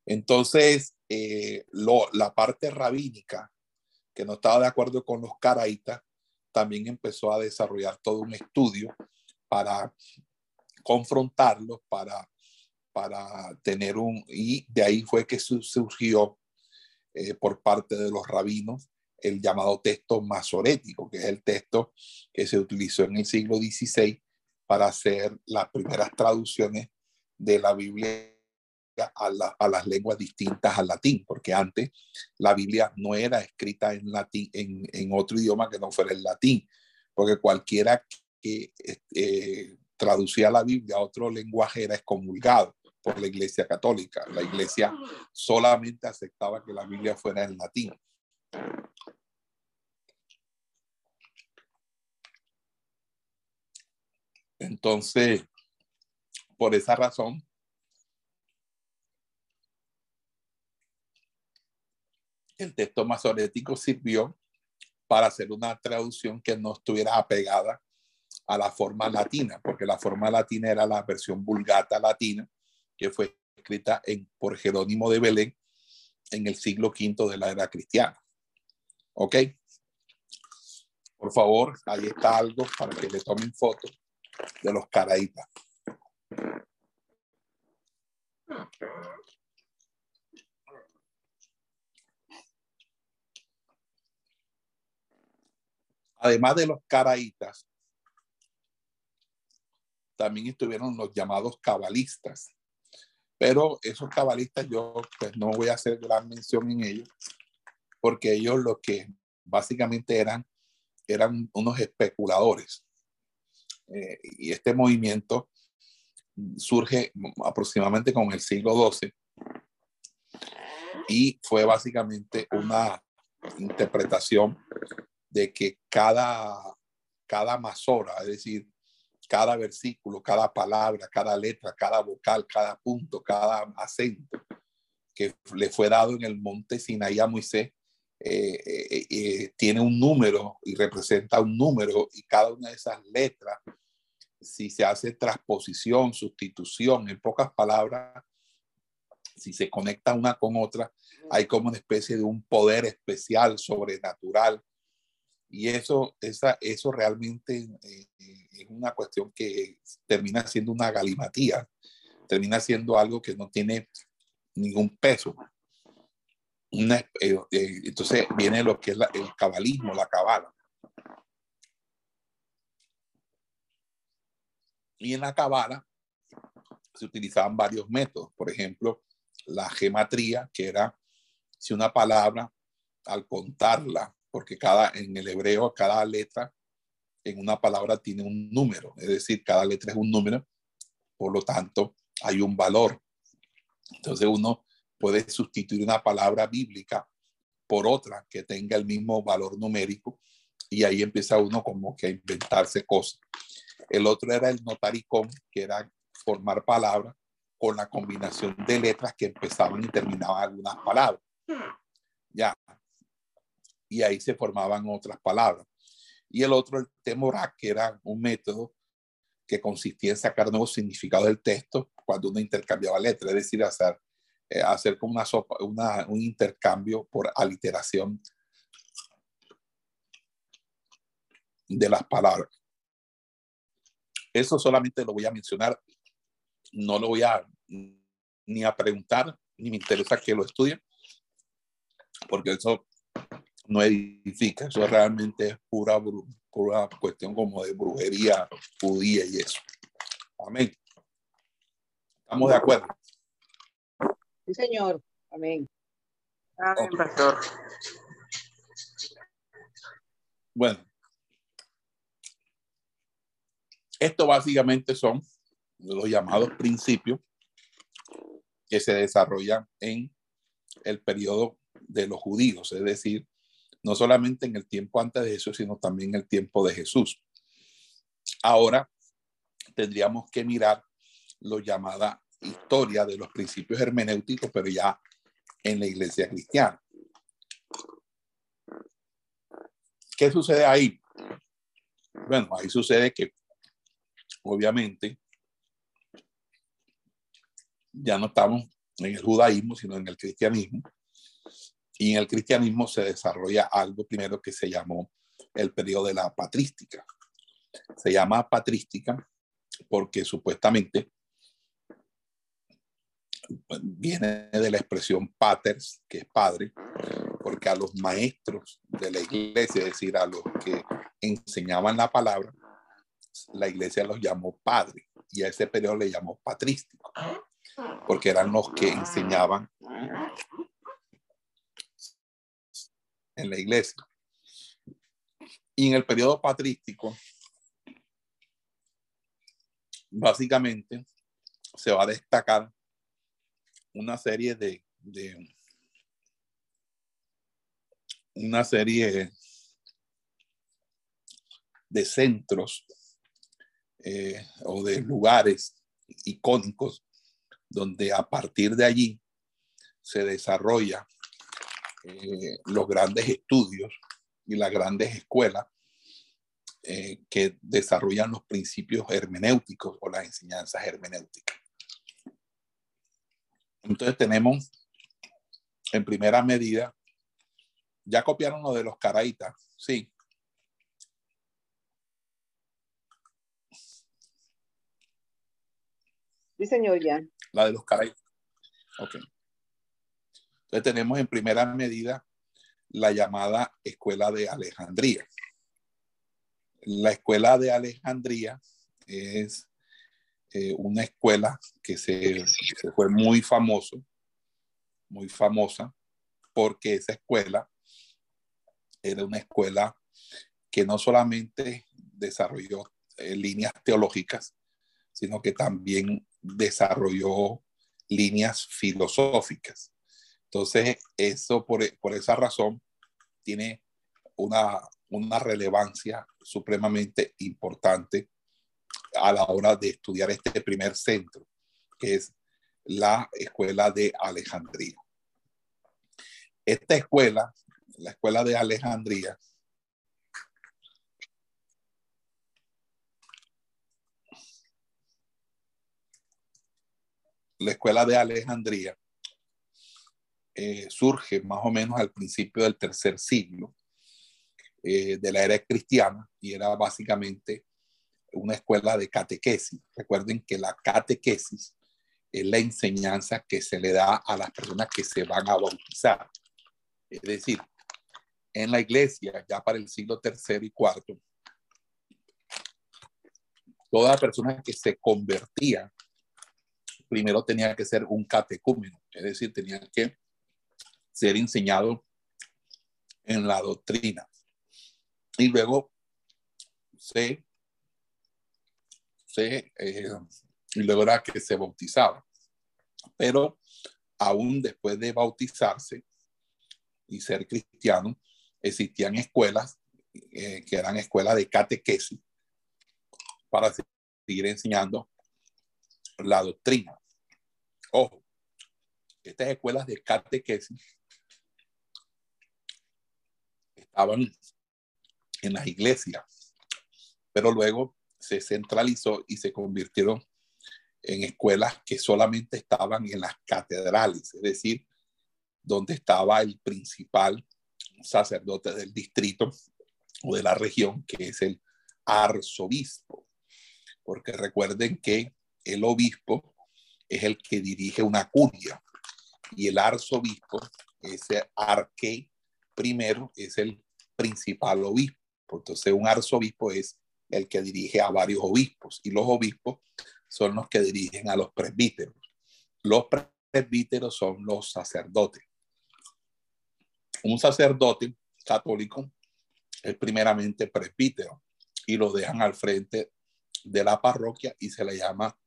Entonces, eh, la parte rabínica, que no estaba de acuerdo con los caraitas, también empezó a desarrollar todo un estudio para confrontarlos, para, para tener un... Y de ahí fue que surgió eh, por parte de los rabinos el llamado texto masorético, que es el texto que se utilizó en el siglo XVI para hacer las primeras traducciones de la Biblia a, las lenguas distintas al latín, porque antes la Biblia no era escrita en, latín, en, otro idioma que no fuera el latín, porque cualquiera que eh, traducía la Biblia a otro lenguaje era excomulgado por la Iglesia Católica. La Iglesia solamente aceptaba que la Biblia fuera en latín. Entonces, por esa razón, el texto masorético sirvió para hacer una traducción que no estuviera apegada a la forma latina, porque la forma latina era la versión vulgata latina, que fue escrita por Jerónimo de Belén en el siglo V de la era cristiana. ¿Ok? Por favor, ahí está algo para que le tomen fotos de los caraítas. Además de los caraítas, también estuvieron los llamados cabalistas. Pero esos cabalistas yo pues no voy a hacer gran mención en ellos, porque ellos lo que básicamente eran, eran unos especuladores. Eh, y este movimiento surge aproximadamente con el siglo XII y fue básicamente una interpretación de que cada, cada masora, es decir, cada versículo, cada palabra, cada letra, cada vocal, cada punto, cada acento que le fue dado en el monte Sinaí a Moisés, eh, eh, eh, tiene un número y representa un número y cada una de esas letras, si se hace transposición, sustitución, en pocas palabras, si se conecta una con otra, hay como una especie de un poder especial, sobrenatural, y eso, esa, eso realmente eh, es una cuestión que termina siendo una galimatía, termina siendo algo que no tiene ningún peso. Eh, eh, entonces viene lo que es el cabalismo, la cabala. Y en la cabala se utilizaban varios métodos. Por ejemplo, la gematría, que era si una palabra al contarla porque cada, en el hebreo cada letra en una palabra tiene un número, es decir, cada letra es un número, por lo tanto hay un valor. Entonces uno puede sustituir una palabra bíblica por otra que tenga el mismo valor numérico y ahí empieza uno como que a inventarse cosas. El otro era el notaricón, que era formar palabras con la combinación de letras que empezaban y terminaban algunas palabras. Ya. Y ahí se formaban otras palabras. Y el otro, el temorac, que era un método que consistía en sacar nuevos significados del texto cuando uno intercambiaba letras, es decir, hacer, eh, hacer como una, sopa, una, un intercambio por aliteración de las palabras. Eso solamente lo voy a mencionar, no lo voy a ni a preguntar, ni me interesa que lo estudien, porque eso no edifica, eso realmente es pura, pura cuestión como de brujería judía y eso. Amén. ¿Estamos de acuerdo? Sí, señor. Amén. Amén, pastor. Bueno, esto básicamente son los llamados principios que se desarrollan en el periodo de los judíos, es decir, no solamente en el tiempo antes de eso, sino también en el tiempo de Jesús. Ahora tendríamos que mirar lo llamada historia de los principios hermenéuticos, pero ya en la iglesia cristiana. ¿Qué sucede ahí? Bueno, ahí sucede que obviamente ya no estamos en el judaísmo, sino en el cristianismo. Y en el cristianismo se desarrolla algo primero que se llamó el periodo de la patrística. Se llama patrística porque supuestamente viene de la expresión paters, que es padre, porque a los maestros de la iglesia, es decir, a los que enseñaban la palabra, la iglesia los llamó padre y a ese periodo le llamó patrístico, porque eran los que enseñaban en la iglesia. Y en el periodo patrístico, básicamente se va a destacar una serie de, una serie de centros eh, o de lugares icónicos donde a partir de allí se desarrolla eh, los grandes estudios y las grandes escuelas eh, que desarrollan los principios hermenéuticos o las enseñanzas hermenéuticas. Entonces tenemos en primera medida, ya copiaron lo de los caraitas, sí. Sí, señor, ya. La de los caraitas. Ok. Entonces tenemos en primera medida la llamada Escuela de Alejandría. La Escuela de Alejandría es eh, una escuela que se, fue muy famoso, muy famosa, porque esa escuela era una escuela que no solamente desarrolló eh, líneas teológicas, sino que también desarrolló líneas filosóficas. Entonces, eso por, por esa razón tiene una, una relevancia supremamente importante a la hora de estudiar este primer centro, que es la Escuela de Alejandría. Esta escuela, la Escuela de Alejandría, la Escuela de Alejandría eh, surge más o menos al principio del tercer siglo eh, de la era cristiana y era básicamente una escuela de catequesis. Recuerden que la catequesis es la enseñanza que se le da a las personas que se van a bautizar. Es decir, en la iglesia, ya para el siglo tercero y cuarto, toda persona que se convertía primero tenía que ser un catecúmeno, es decir, tenía que ser enseñado en la doctrina. Y luego se, se eh, y luego era que se bautizaba. Pero aún después de bautizarse, y ser cristiano, existían escuelas eh, que eran escuelas de catequesis para seguir enseñando la doctrina. Ojo, estas escuelas de catequesis estaban en las iglesias, pero luego se centralizó y se convirtieron en escuelas que solamente estaban en las catedrales, es decir, donde estaba el principal sacerdote del distrito o de la región, que es el arzobispo. Porque recuerden que el obispo es el que dirige una curia y el arzobispo, ese arque primero, es el principal obispo. Entonces, un arzobispo es el que dirige a varios obispos y los obispos son los que dirigen a los presbíteros. Los presbíteros son los sacerdotes. Un sacerdote católico es primeramente presbítero y lo dejan al frente de la parroquia y se le llama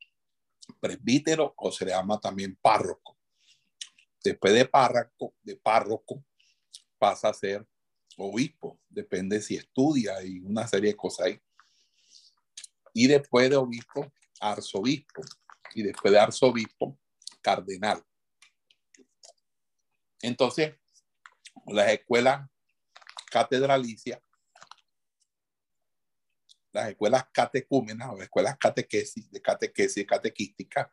presbítero o se le llama también párroco. Después de párroco, de párroco pasa a ser obispo, depende si estudia y una serie de cosas ahí. Y después de obispo, arzobispo. Y después de arzobispo, cardenal. Entonces, las escuelas catedralicias, las escuelas catecúmenas o escuelas catequesis, de catequesis catequística,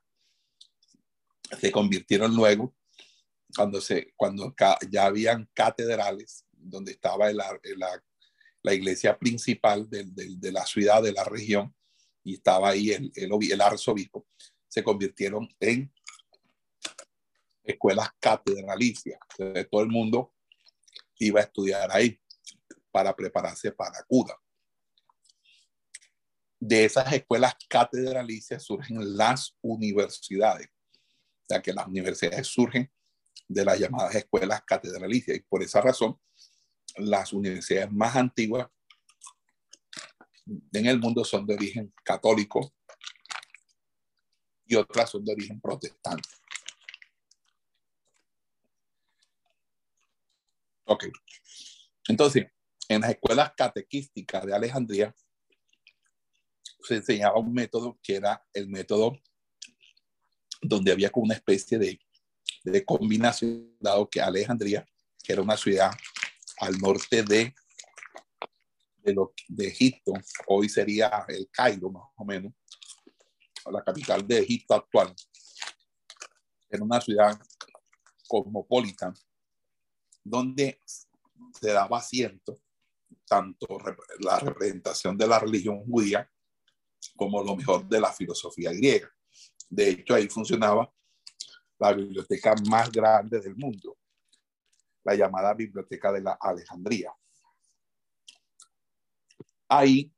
se convirtieron luego cuando, se, cuando ya habían catedrales donde estaba la, la, iglesia principal de, de, la ciudad, de la región, y estaba ahí el, el, arzobispo, se convirtieron en escuelas catedralicias. todo el mundo iba a estudiar ahí para prepararse para CUDA. De esas escuelas catedralicias surgen las universidades, ya que las universidades surgen de las llamadas escuelas catedralicias y por esa razón las universidades más antiguas en el mundo son de origen católico y otras son de origen protestante. Ok. Entonces, en las escuelas catequísticas de Alejandría se enseñaba un método que era el método donde había como una especie de, de combinación, dado que Alejandría, que era una ciudad al norte de, de, Egipto, hoy sería el Cairo más o menos, la capital de Egipto actual, era una ciudad cosmopolita, donde se daba asiento tanto la representación de la religión judía como lo mejor de la filosofía griega. De hecho, ahí funcionaba la biblioteca más grande del mundo, la llamada Biblioteca de la Alejandría. Ahí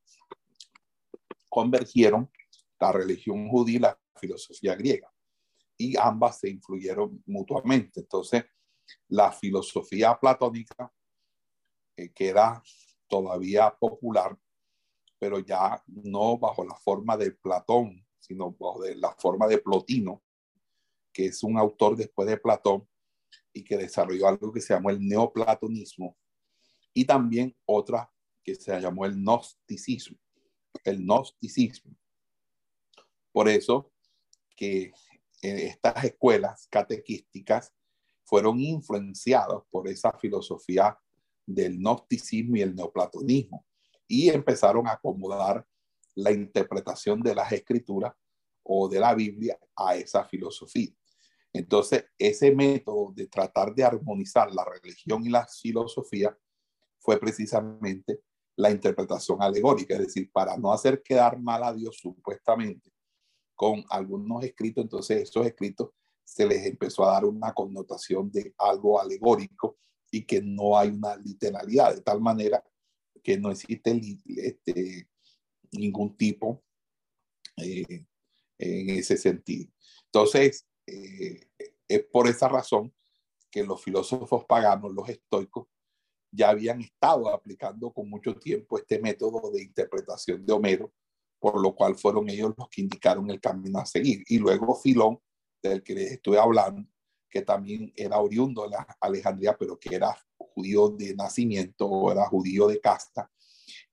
convergieron la religión judía y la filosofía griega y ambas se influyeron mutuamente. Entonces, la filosofía platónica, eh, que era todavía popular, pero ya no bajo la forma de Platón, sino bajo la forma de Plotino, que es un autor después de Platón y que desarrolló algo que se llamó el neoplatonismo y también otra que se llamó el gnosticismo, el gnosticismo. Por eso que estas escuelas catequísticas fueron influenciados por esa filosofía del gnosticismo y el neoplatonismo y empezaron a acomodar la interpretación de las escrituras o de la Biblia a esa filosofía. Entonces, ese método de tratar de armonizar la religión y la filosofía fue precisamente la interpretación alegórica, es decir, para no hacer quedar mal a Dios supuestamente con algunos escritos, entonces esos escritos se les empezó a dar una connotación de algo alegórico y que no hay una literalidad, de tal manera que no existe este, ningún tipo eh, en ese sentido. Entonces, eh, es por esa razón que los filósofos paganos, los estoicos, ya habían estado aplicando con mucho tiempo este método de interpretación de Homero, por lo cual fueron ellos los que indicaron el camino a seguir. Y luego Filón, del que les estoy hablando, que también era oriundo de la Alejandría, pero que era judío de nacimiento o era judío de casta,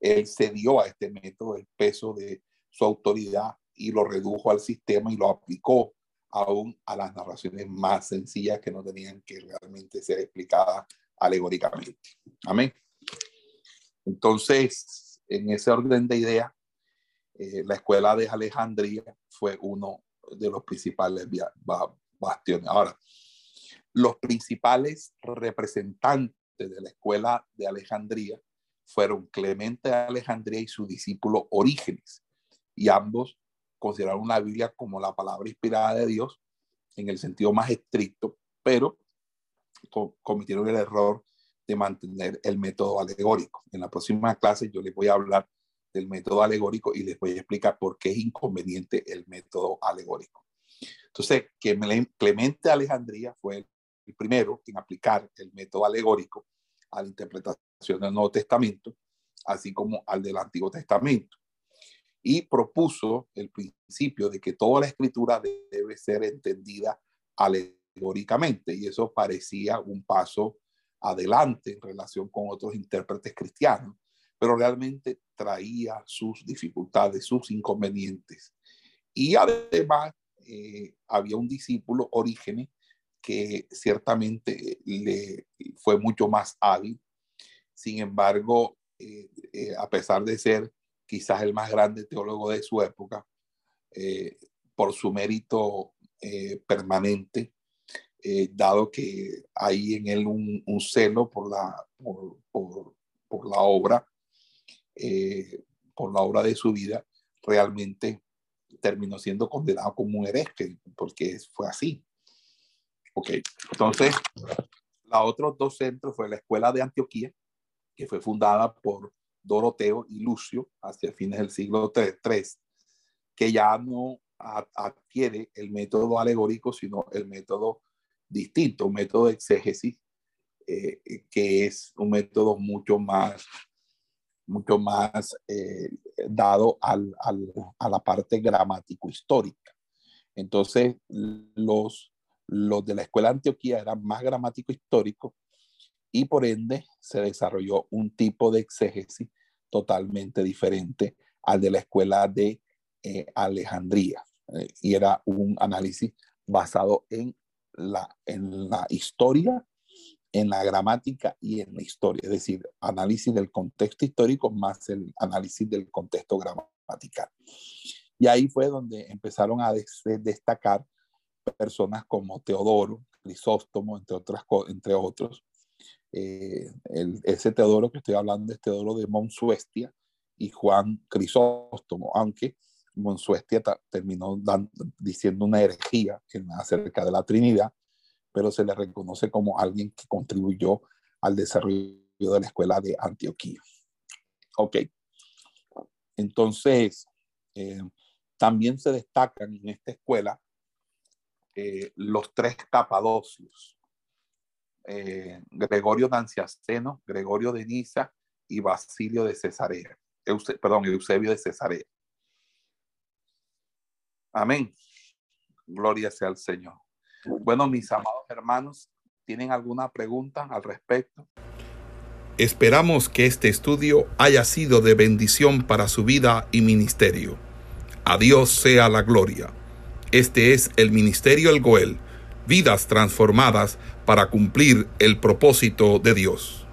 él cedió a este método el peso de su autoridad y lo redujo al sistema y lo aplicó aún a las narraciones más sencillas que no tenían que realmente ser explicadas alegóricamente. Amén. Entonces, en ese orden de ideas, eh, la escuela de Alejandría fue uno de los principales bastiones. Ahora, los principales representantes de la escuela de Alejandría fueron Clemente de Alejandría y su discípulo Orígenes, y ambos consideraron la Biblia como la palabra inspirada de Dios en el sentido más estricto, pero cometieron el error de mantener el método alegórico. En la próxima clase yo les voy a hablar del método alegórico y les voy a explicar por qué es inconveniente el método alegórico. Entonces, que Clemente Alejandría fue el primero en aplicar el método alegórico a la interpretación del Nuevo Testamento, así como al del Antiguo Testamento. Y propuso el principio de que toda la escritura debe ser entendida alegóricamente, y eso parecía un paso adelante en relación con otros intérpretes cristianos, pero realmente traía sus dificultades, sus inconvenientes. Y además eh, había un discípulo, Orígenes, que ciertamente le fue mucho más hábil. Sin embargo, eh, eh, a pesar de ser quizás el más grande teólogo de su época, eh, por su mérito permanente, dado que hay en él un, celo por la, por, por la obra, por la obra de su vida, realmente terminó siendo condenado como un hereje, porque fue así. Ok, entonces, la otros dos centros fue la Escuela de Antioquía, que fue fundada por Doroteo y Lucio hacia fines del siglo III, que ya no adquiere el método alegórico, sino el método distinto, un método de exégesis, eh, que es un método mucho más, mucho más eh, dado a la parte gramático-histórica. Entonces, los los de la escuela Antioquía eran más gramático histórico y por ende se desarrolló un tipo de exégesis totalmente diferente al de la escuela de eh, Alejandría. Y era un análisis basado en la, en la historia, en la gramática y en la historia, es decir, análisis del contexto histórico más el análisis del contexto gramatical. Y ahí fue donde empezaron a destacar personas como Teodoro, Crisóstomo, entre, otras, entre otros. Eh, el, ese Teodoro que estoy hablando es Teodoro de Monsuestia y Juan Crisóstomo, aunque Monsuestia terminó diciendo una herejía acerca de la Trinidad, pero se le reconoce como alguien que contribuyó al desarrollo de la escuela de Antioquía. Ok. Entonces, eh, también se destacan en esta escuela eh, los tres capadocios, eh, Gregorio Nanciaceno, Gregorio de Niza y Basilio de Cesarea, perdón, Eusebio de Cesarea. Amén. Gloria sea al Señor. Bueno, mis amados hermanos, ¿tienen alguna pregunta al respecto? Esperamos que este estudio haya sido de bendición para su vida y ministerio. A Dios sea la gloria. Este es el Ministerio El Goel, vidas transformadas para cumplir el propósito de Dios.